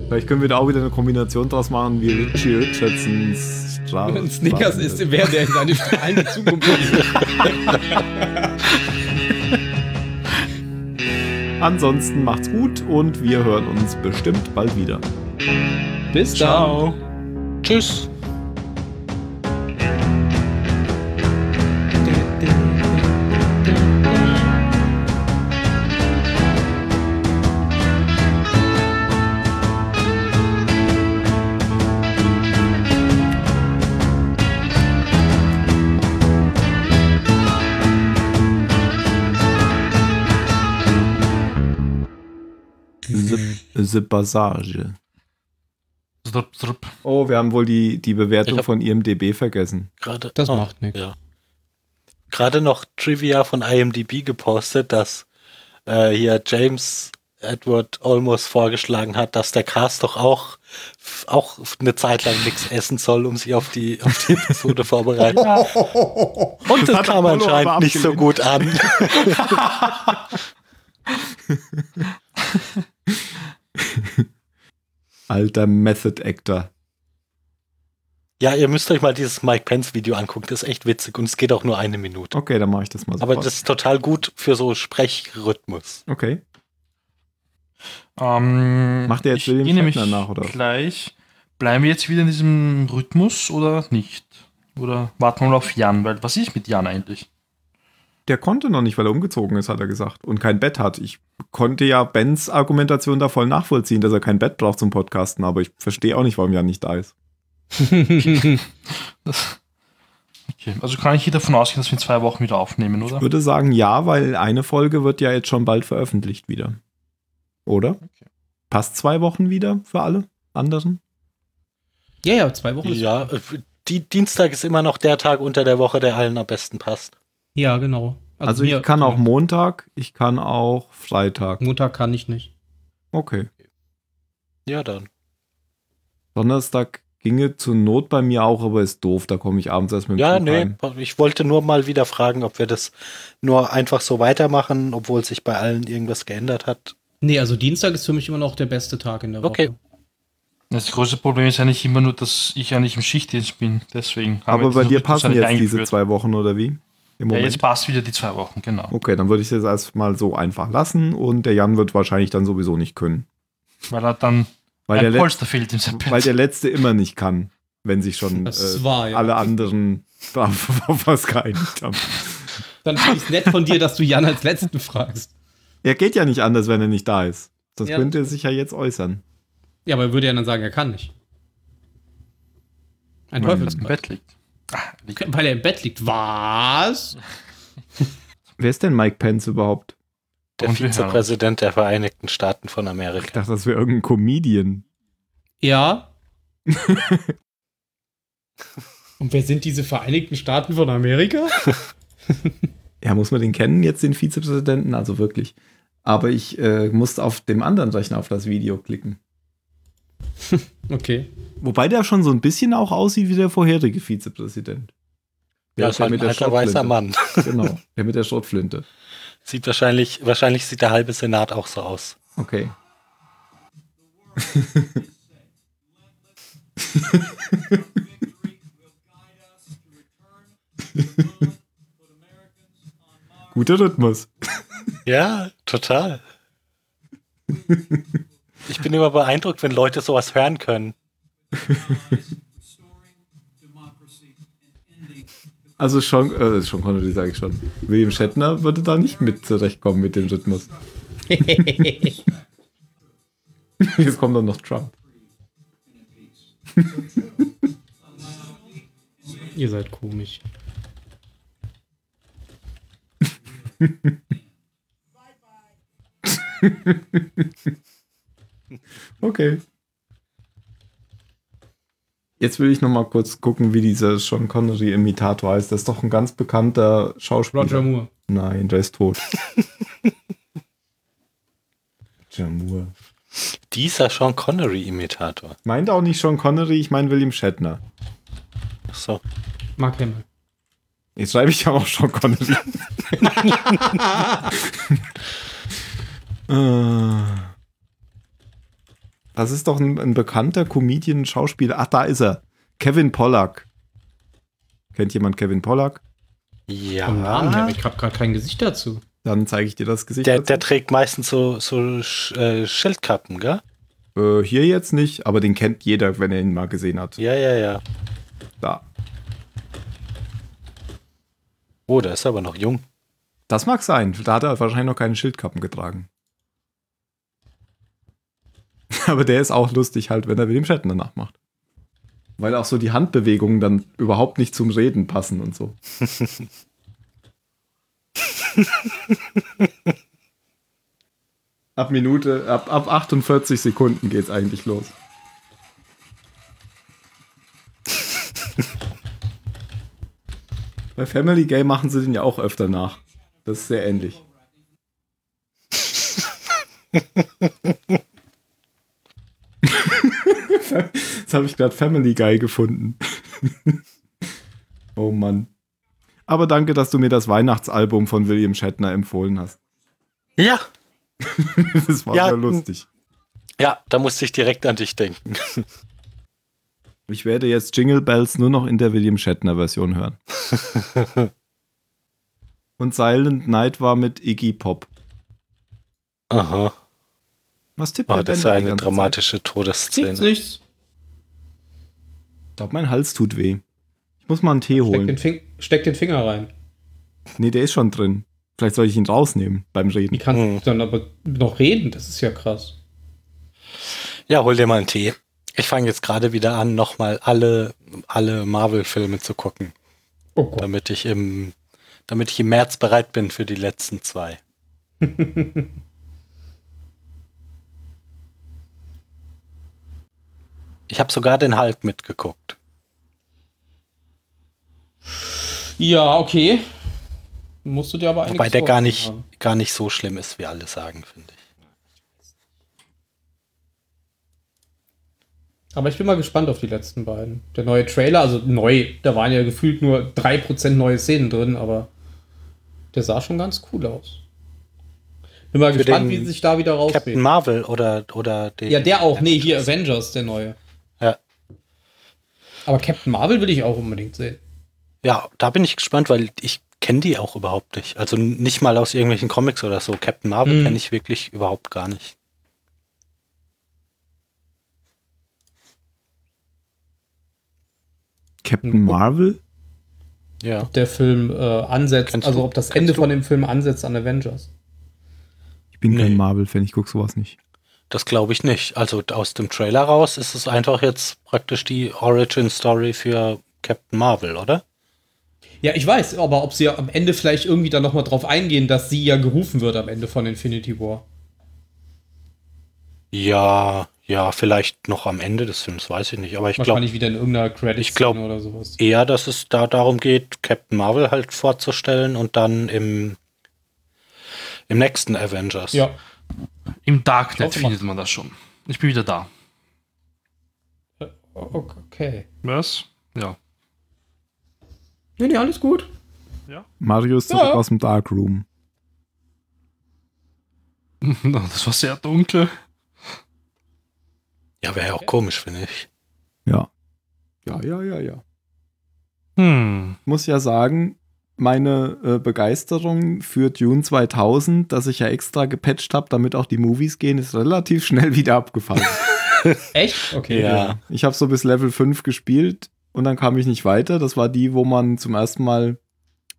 Vielleicht können wir da auch wieder eine Kombination draus machen, wie Richie Richardsons Stra Wenn Snickers ist, wer der in seine strahlende Zukunft Ansonsten macht's gut und wir hören uns bestimmt bald wieder. Bis dann. Ciao. Tschüss. The Passage. Zrup, zrup. Oh, wir haben wohl die, die Bewertung von IMDB vergessen. Gerade. Das oh, macht nichts. Ja. Gerade noch Trivia von IMDb gepostet, dass äh, hier James Edward Olmos vorgeschlagen hat, dass der Cast doch auch, auch eine Zeit lang nichts essen soll, um sich auf die, auf die Episode vorbereiten. Und das, hat kam anscheinend nicht so gut an. Alter Method Actor. Ja, ihr müsst euch mal dieses Mike Pence Video angucken. Das ist echt witzig und es geht auch nur eine Minute. Okay, dann mache ich das mal Aber sofort. das ist total gut für so Sprechrhythmus. Okay. Ähm, Macht ihr jetzt ich William Shatner nach, oder? Gleich. Bleiben wir jetzt wieder in diesem Rhythmus oder nicht? Oder warten wir mal auf Jan? Weil was ist mit Jan eigentlich? Der konnte noch nicht, weil er umgezogen ist, hat er gesagt. Und kein Bett hat. Ich konnte ja Bens Argumentation da voll nachvollziehen, dass er kein Bett braucht zum Podcasten, aber ich verstehe auch nicht, warum Jan nicht da ist. Das, okay, also kann ich hier davon ausgehen, dass wir in zwei Wochen wieder aufnehmen, oder? Ich würde sagen ja, weil eine Folge wird ja jetzt schon bald veröffentlicht wieder. Oder? Okay. Passt zwei Wochen wieder für alle anderen? Ja, ja, zwei Wochen. ist- Ja, äh, die, Dienstag ist immer noch der Tag unter der Woche, der allen am besten passt. Ja, genau. Also, mir- ich kann auch Montag, ich kann auch Freitag. Montag kann ich nicht. Okay. Ja, dann. Donnerstag ginge zur Not bei mir auch, aber ist doof, da komme ich abends erst mit dem Ja, Zug nee, heim. ich wollte nur mal wieder fragen, ob wir das nur einfach so weitermachen, obwohl sich bei allen irgendwas geändert hat. Nee, also Dienstag ist für mich immer noch der beste Tag in der Woche. Okay. Das größte Problem ist eigentlich immer nur, dass ich eigentlich im Schichtdienst bin. Deswegen. Aber bei dir passen jetzt diese zwei Wochen oder wie? Im Ja, Moment. jetzt passt wieder die zwei Wochen, genau. okay, dann würde ich es jetzt erstmal so einfach lassen und der Jan wird wahrscheinlich dann sowieso nicht können. Weil er dann Weil, ein der, Polster fehlt im September. weil der letzte immer nicht kann, wenn sich schon äh, wahr, ja. alle anderen auf was geeinigt haben. Dann finde ich es nett von dir, dass du Jan als Letzten fragst. Er geht ja nicht anders, wenn er nicht da ist. Das Ja. könnte er sich ja jetzt äußern. Ja, aber er würde ja dann sagen, er kann nicht. Ein er im. Bett liegt. Weil er im Bett liegt. Was? Wer ist denn Mike Pence überhaupt? Der Und Vizepräsident der Vereinigten Staaten von Ich Amerika. dachte, das wäre irgendein Comedian. Ja. Und wer sind diese Vereinigten Staaten von Amerika? Ja, muss man den kennen, jetzt den Vizepräsidenten? Also wirklich. Aber ich äh, musste auf dem anderen Rechner auf das Video klicken. Okay. Wobei der schon so ein bisschen auch aussieht wie der vorherige Vizepräsident. Ja, Der ist halt ein der alter weißer. Mann. Genau, der mit der Schrotflinte. Sieht wahrscheinlich, wahrscheinlich sieht der halbe Senat auch so aus. Okay. Guter Rhythmus. Ja, total. Ich bin immer beeindruckt, wenn Leute sowas hören können. Also schon, äh, schon Connery sage ich schon. William Shatner würde da nicht mit zurechtkommen mit dem Rhythmus. Jetzt kommt dann noch Trump. Ihr seid komisch. Okay. Jetzt will ich noch mal kurz gucken, wie dieser Sean Connery-Imitator heißt. Das ist doch ein ganz bekannter Schauspieler. Roger Moore. Nein, der ist tot. Roger Moore. Dieser Sean Connery-Imitator. Meint auch nicht Sean Connery, ich meine William Shatner. Ach So. Mark Hamill. Jetzt schreibe ich ja auch Sean Connery. Äh. Das ist doch ein, ein bekannter Comedian, Schauspieler. Ach, da ist er. Kevin Pollack. Kennt jemand Kevin Pollack? Ja. Namen ich habe gerade kein Gesicht dazu. Dann zeige ich dir das Gesicht. Der, dazu. der trägt meistens so, so Sch- äh, Schildkappen, gell? Äh, hier jetzt nicht, aber den kennt jeder, wenn er ihn mal gesehen hat. Ja, ja, ja. Da. Oh, der ist aber noch jung. Das mag sein. Da hat er wahrscheinlich noch keine Schildkappen getragen. aber der ist auch lustig halt, wenn er William Shatner nachmacht. Weil auch so die Handbewegungen dann überhaupt nicht zum Reden passen und so. ab Minute, ab, ab 48 Sekunden geht's eigentlich los. Bei Family Game machen sie den ja auch öfter nach. Das ist sehr ähnlich. Jetzt habe ich gerade Family Guy gefunden. oh Mann. Aber danke, dass du mir das Weihnachtsalbum von William Shatner empfohlen hast. Ja. Das war Ja, ja lustig. Ja, da musste ich direkt an dich denken. Ich werde jetzt Jingle Bells nur noch in der William Shatner Version hören. Und Silent Night war mit Iggy Pop. Aha. Was tippt Oh, das ist Band die eine dramatische Nichts, Todesszene. nichts. Zeit? Ich glaube, mein Hals tut weh. Ich muss mal einen Tee Steck den, holen. Fing steck den Finger rein. Nee, der ist schon drin. Vielleicht soll ich ihn rausnehmen beim Wie Reden. kannst Hm. du dann aber noch reden? Das ist ja krass. Ja, hol dir mal einen Tee. Ich fange jetzt gerade wieder an, nochmal alle, alle Marvel-Filme zu gucken, Oh Gott. damit ich im, damit ich im März bereit bin für die letzten zwei. Ich habe sogar den Hulk mitgeguckt. Ja, okay. Musst du dir aber Wobei der gar nicht, haben. gar nicht so schlimm ist, wie alle sagen, finde ich. Aber ich bin mal gespannt auf die letzten beiden. Der neue Trailer, also neu, da waren ja gefühlt nur 3% neue Szenen drin, aber der sah schon ganz cool aus. Bin mal Für gespannt, wie sie sich da wieder Captain rausreden. Marvel oder, oder den. Ja, der auch. Nee, hier Avengers, der neue. Aber Captain Marvel will ich auch unbedingt sehen. Ja, da bin ich gespannt, weil ich kenne die auch überhaupt nicht. Also nicht mal aus irgendwelchen Comics oder so. Captain Marvel Mhm. kenne ich wirklich überhaupt gar nicht. Captain Marvel? Ja. Ob der Film äh, ansetzt, Kennst also ob das Ende du? von dem Film ansetzt an Avengers. Ich bin Nee. kein Marvel-Fan, ich gucke sowas nicht. Das glaube ich nicht. Also aus dem Trailer raus ist es einfach jetzt praktisch die Origin Story für Captain Marvel, oder? Ja, ich weiß, aber ob sie am Ende vielleicht irgendwie dann nochmal drauf eingehen, dass sie ja gerufen wird am Ende von Infinity War. Ja, ja, vielleicht noch am Ende des Films, weiß ich nicht. Aber ich glaube Wahrscheinlich wieder in irgendeiner credit ich glaub- oder sowas. eher, dass es da darum geht, Captain Marvel halt vorzustellen und dann im, im nächsten Avengers. Ja, Im Darknet findet man das schon. Ich bin wieder da. o- okay. Was? Ja. Nee, nee, alles gut. Mario ist zurück Ja. aus dem Darkroom. Das war sehr dunkel. Ja, wäre ja auch komisch, finde ich. Ja. Ja, ja, ja, ja. Hm. Muss ja sagen, meine äh, Begeisterung für Dune 2000, dass ich ja extra gepatcht habe, damit auch die Movies gehen, ist relativ schnell wieder abgefallen. Echt? Okay. Ja. Ich habe so bis Level 5 gespielt und dann kam ich nicht weiter. Das war die, wo man zum ersten Mal,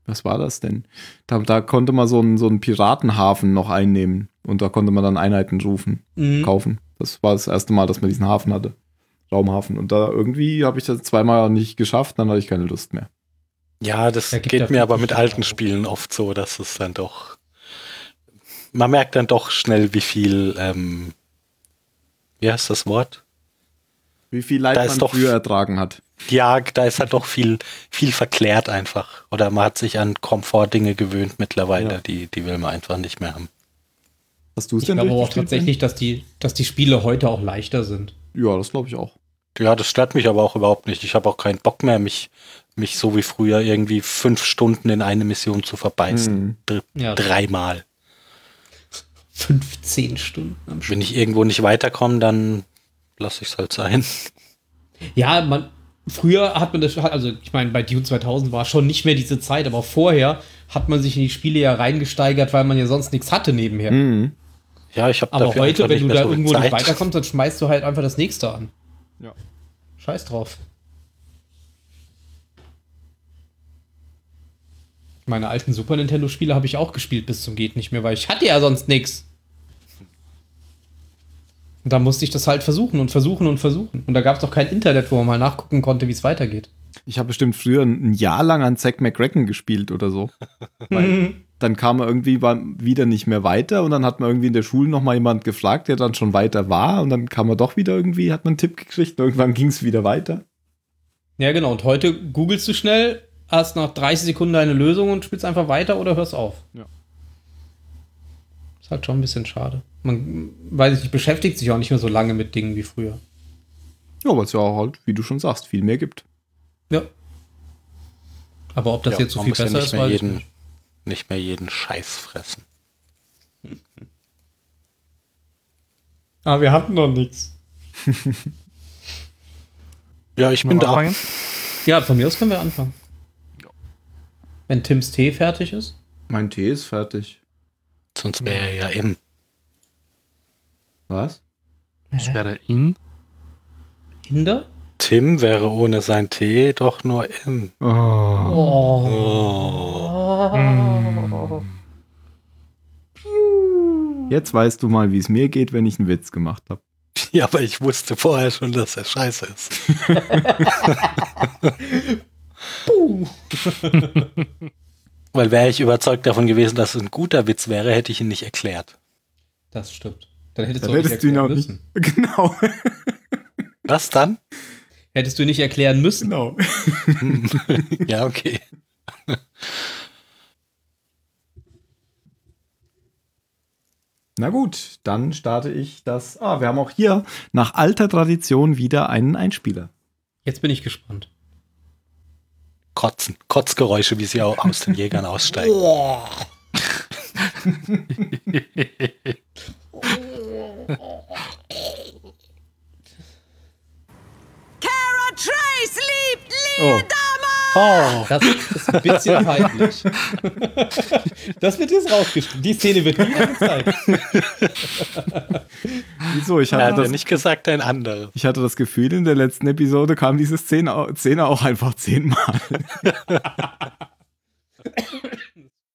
was war das denn? Da, da konnte man so einen, so einen Piratenhafen noch einnehmen und da konnte man dann Einheiten rufen, Mhm. kaufen. Das war das erste Mal, dass man diesen Hafen hatte. Raumhafen. Und da irgendwie habe ich das zweimal nicht geschafft, dann hatte ich keine Lust mehr. Ja, das Da geht mir aber mit alten. Spielen oft so, dass es dann doch. Man merkt dann doch schnell, wie viel. Ähm, wie heißt das Wort? Wie viel Leid Da man doch- früher ertragen hat. Ja, da ist halt doch viel, viel verklärt einfach. Oder man hat sich an Komfortdinge gewöhnt mittlerweile, Ja. die, die will man einfach nicht mehr haben. Hast du es Ich denn glaube aber auch tatsächlich, dass die, dass die Spiele heute auch leichter sind. Ja, das glaube ich auch. Ja, das stört mich aber auch überhaupt nicht. Ich habe auch keinen Bock mehr, mich, mich so wie früher irgendwie fünf Stunden in eine Mission zu verbeißen. Mhm. Dr Ja. Dreimal. 15 Stunden am Stück. Wenn ich irgendwo nicht weiterkomme, dann lasse ich es halt sein. Ja, man, früher hat man das, also ich meine, bei Dune 2000 war schon nicht mehr diese Zeit, aber vorher hat man sich in die Spiele ja reingesteigert, weil man ja sonst nichts hatte nebenher. Mhm. Ja, ich habe Aber dafür heute, wenn nicht du da so irgendwo nicht Zeit. weiterkommst, dann schmeißt du halt einfach das nächste an. Ja. Scheiß drauf. Meine alten Super Nintendo-Spiele habe ich auch gespielt bis zum Geht nicht mehr, weil ich hatte ja sonst nichts. Und da musste ich das halt versuchen und versuchen und versuchen. Und da gab es doch kein Internet, wo man mal nachgucken konnte, wie es weitergeht. Ich habe bestimmt früher ein Jahr lang an Zack McCracken gespielt oder so. Weil dann kam er irgendwie wieder nicht mehr weiter und dann hat man irgendwie in der Schule noch mal jemand gefragt, der dann schon weiter war und dann kam er doch wieder irgendwie, hat man einen Tipp gekriegt und irgendwann ging es wieder weiter. Ja, genau. Und heute googelst du schnell, hast nach 30 Sekunden deine Lösung und spielst einfach weiter oder hörst auf. Ja. Ist halt schon ein bisschen schade. Man, weiß ich nicht, beschäftigt sich auch nicht mehr so lange mit Dingen wie früher. Ja, weil es ja auch halt, wie du schon sagst, viel mehr gibt. Ja. Aber ob das Ja, jetzt so man viel muss ja besser nicht ist, mehr jeden, nicht. nicht mehr jeden Scheiß fressen. Aber wir hatten noch nichts. Ja, ich bin da. Anfangen? Ja, von mir aus können wir anfangen. Wenn Tims Tee fertig ist. Mein Tee ist fertig. Sonst wäre er ja in. Was? Das wäre in. Hinder? Tim wäre ohne sein Tee doch nur in. Oh. Oh. Jetzt weißt du mal, wie es mir geht, wenn ich einen Witz gemacht habe. Ja, aber ich wusste vorher schon, dass er scheiße ist. Weil wäre ich überzeugt davon gewesen, dass es ein guter Witz wäre, hätte ich ihn nicht erklärt. Das stimmt. Dann hättest Dann du hättest du ihn auch nicht. müssen. Genau. Was dann? Hättest du nicht erklären müssen. genau. Ja, okay. Na gut, dann starte ich das. Ah, wir haben auch hier nach alter Tradition wieder einen Einspieler. Jetzt bin ich gespannt. Kotzen. Kotzgeräusche, wie sie auch aus den Jägern aussteigen. Cara Trace liebt Oh, Oh, das ist ein bisschen peinlich. Das wird jetzt rausgeschnitten. Die Szene wird nie mehr gezeigt. Wieso? Ich hatte, hat ja das, nicht gesagt, ein anderes. ich hatte das Gefühl, in der letzten Episode kam diese Szene, Szene auch einfach zehnmal.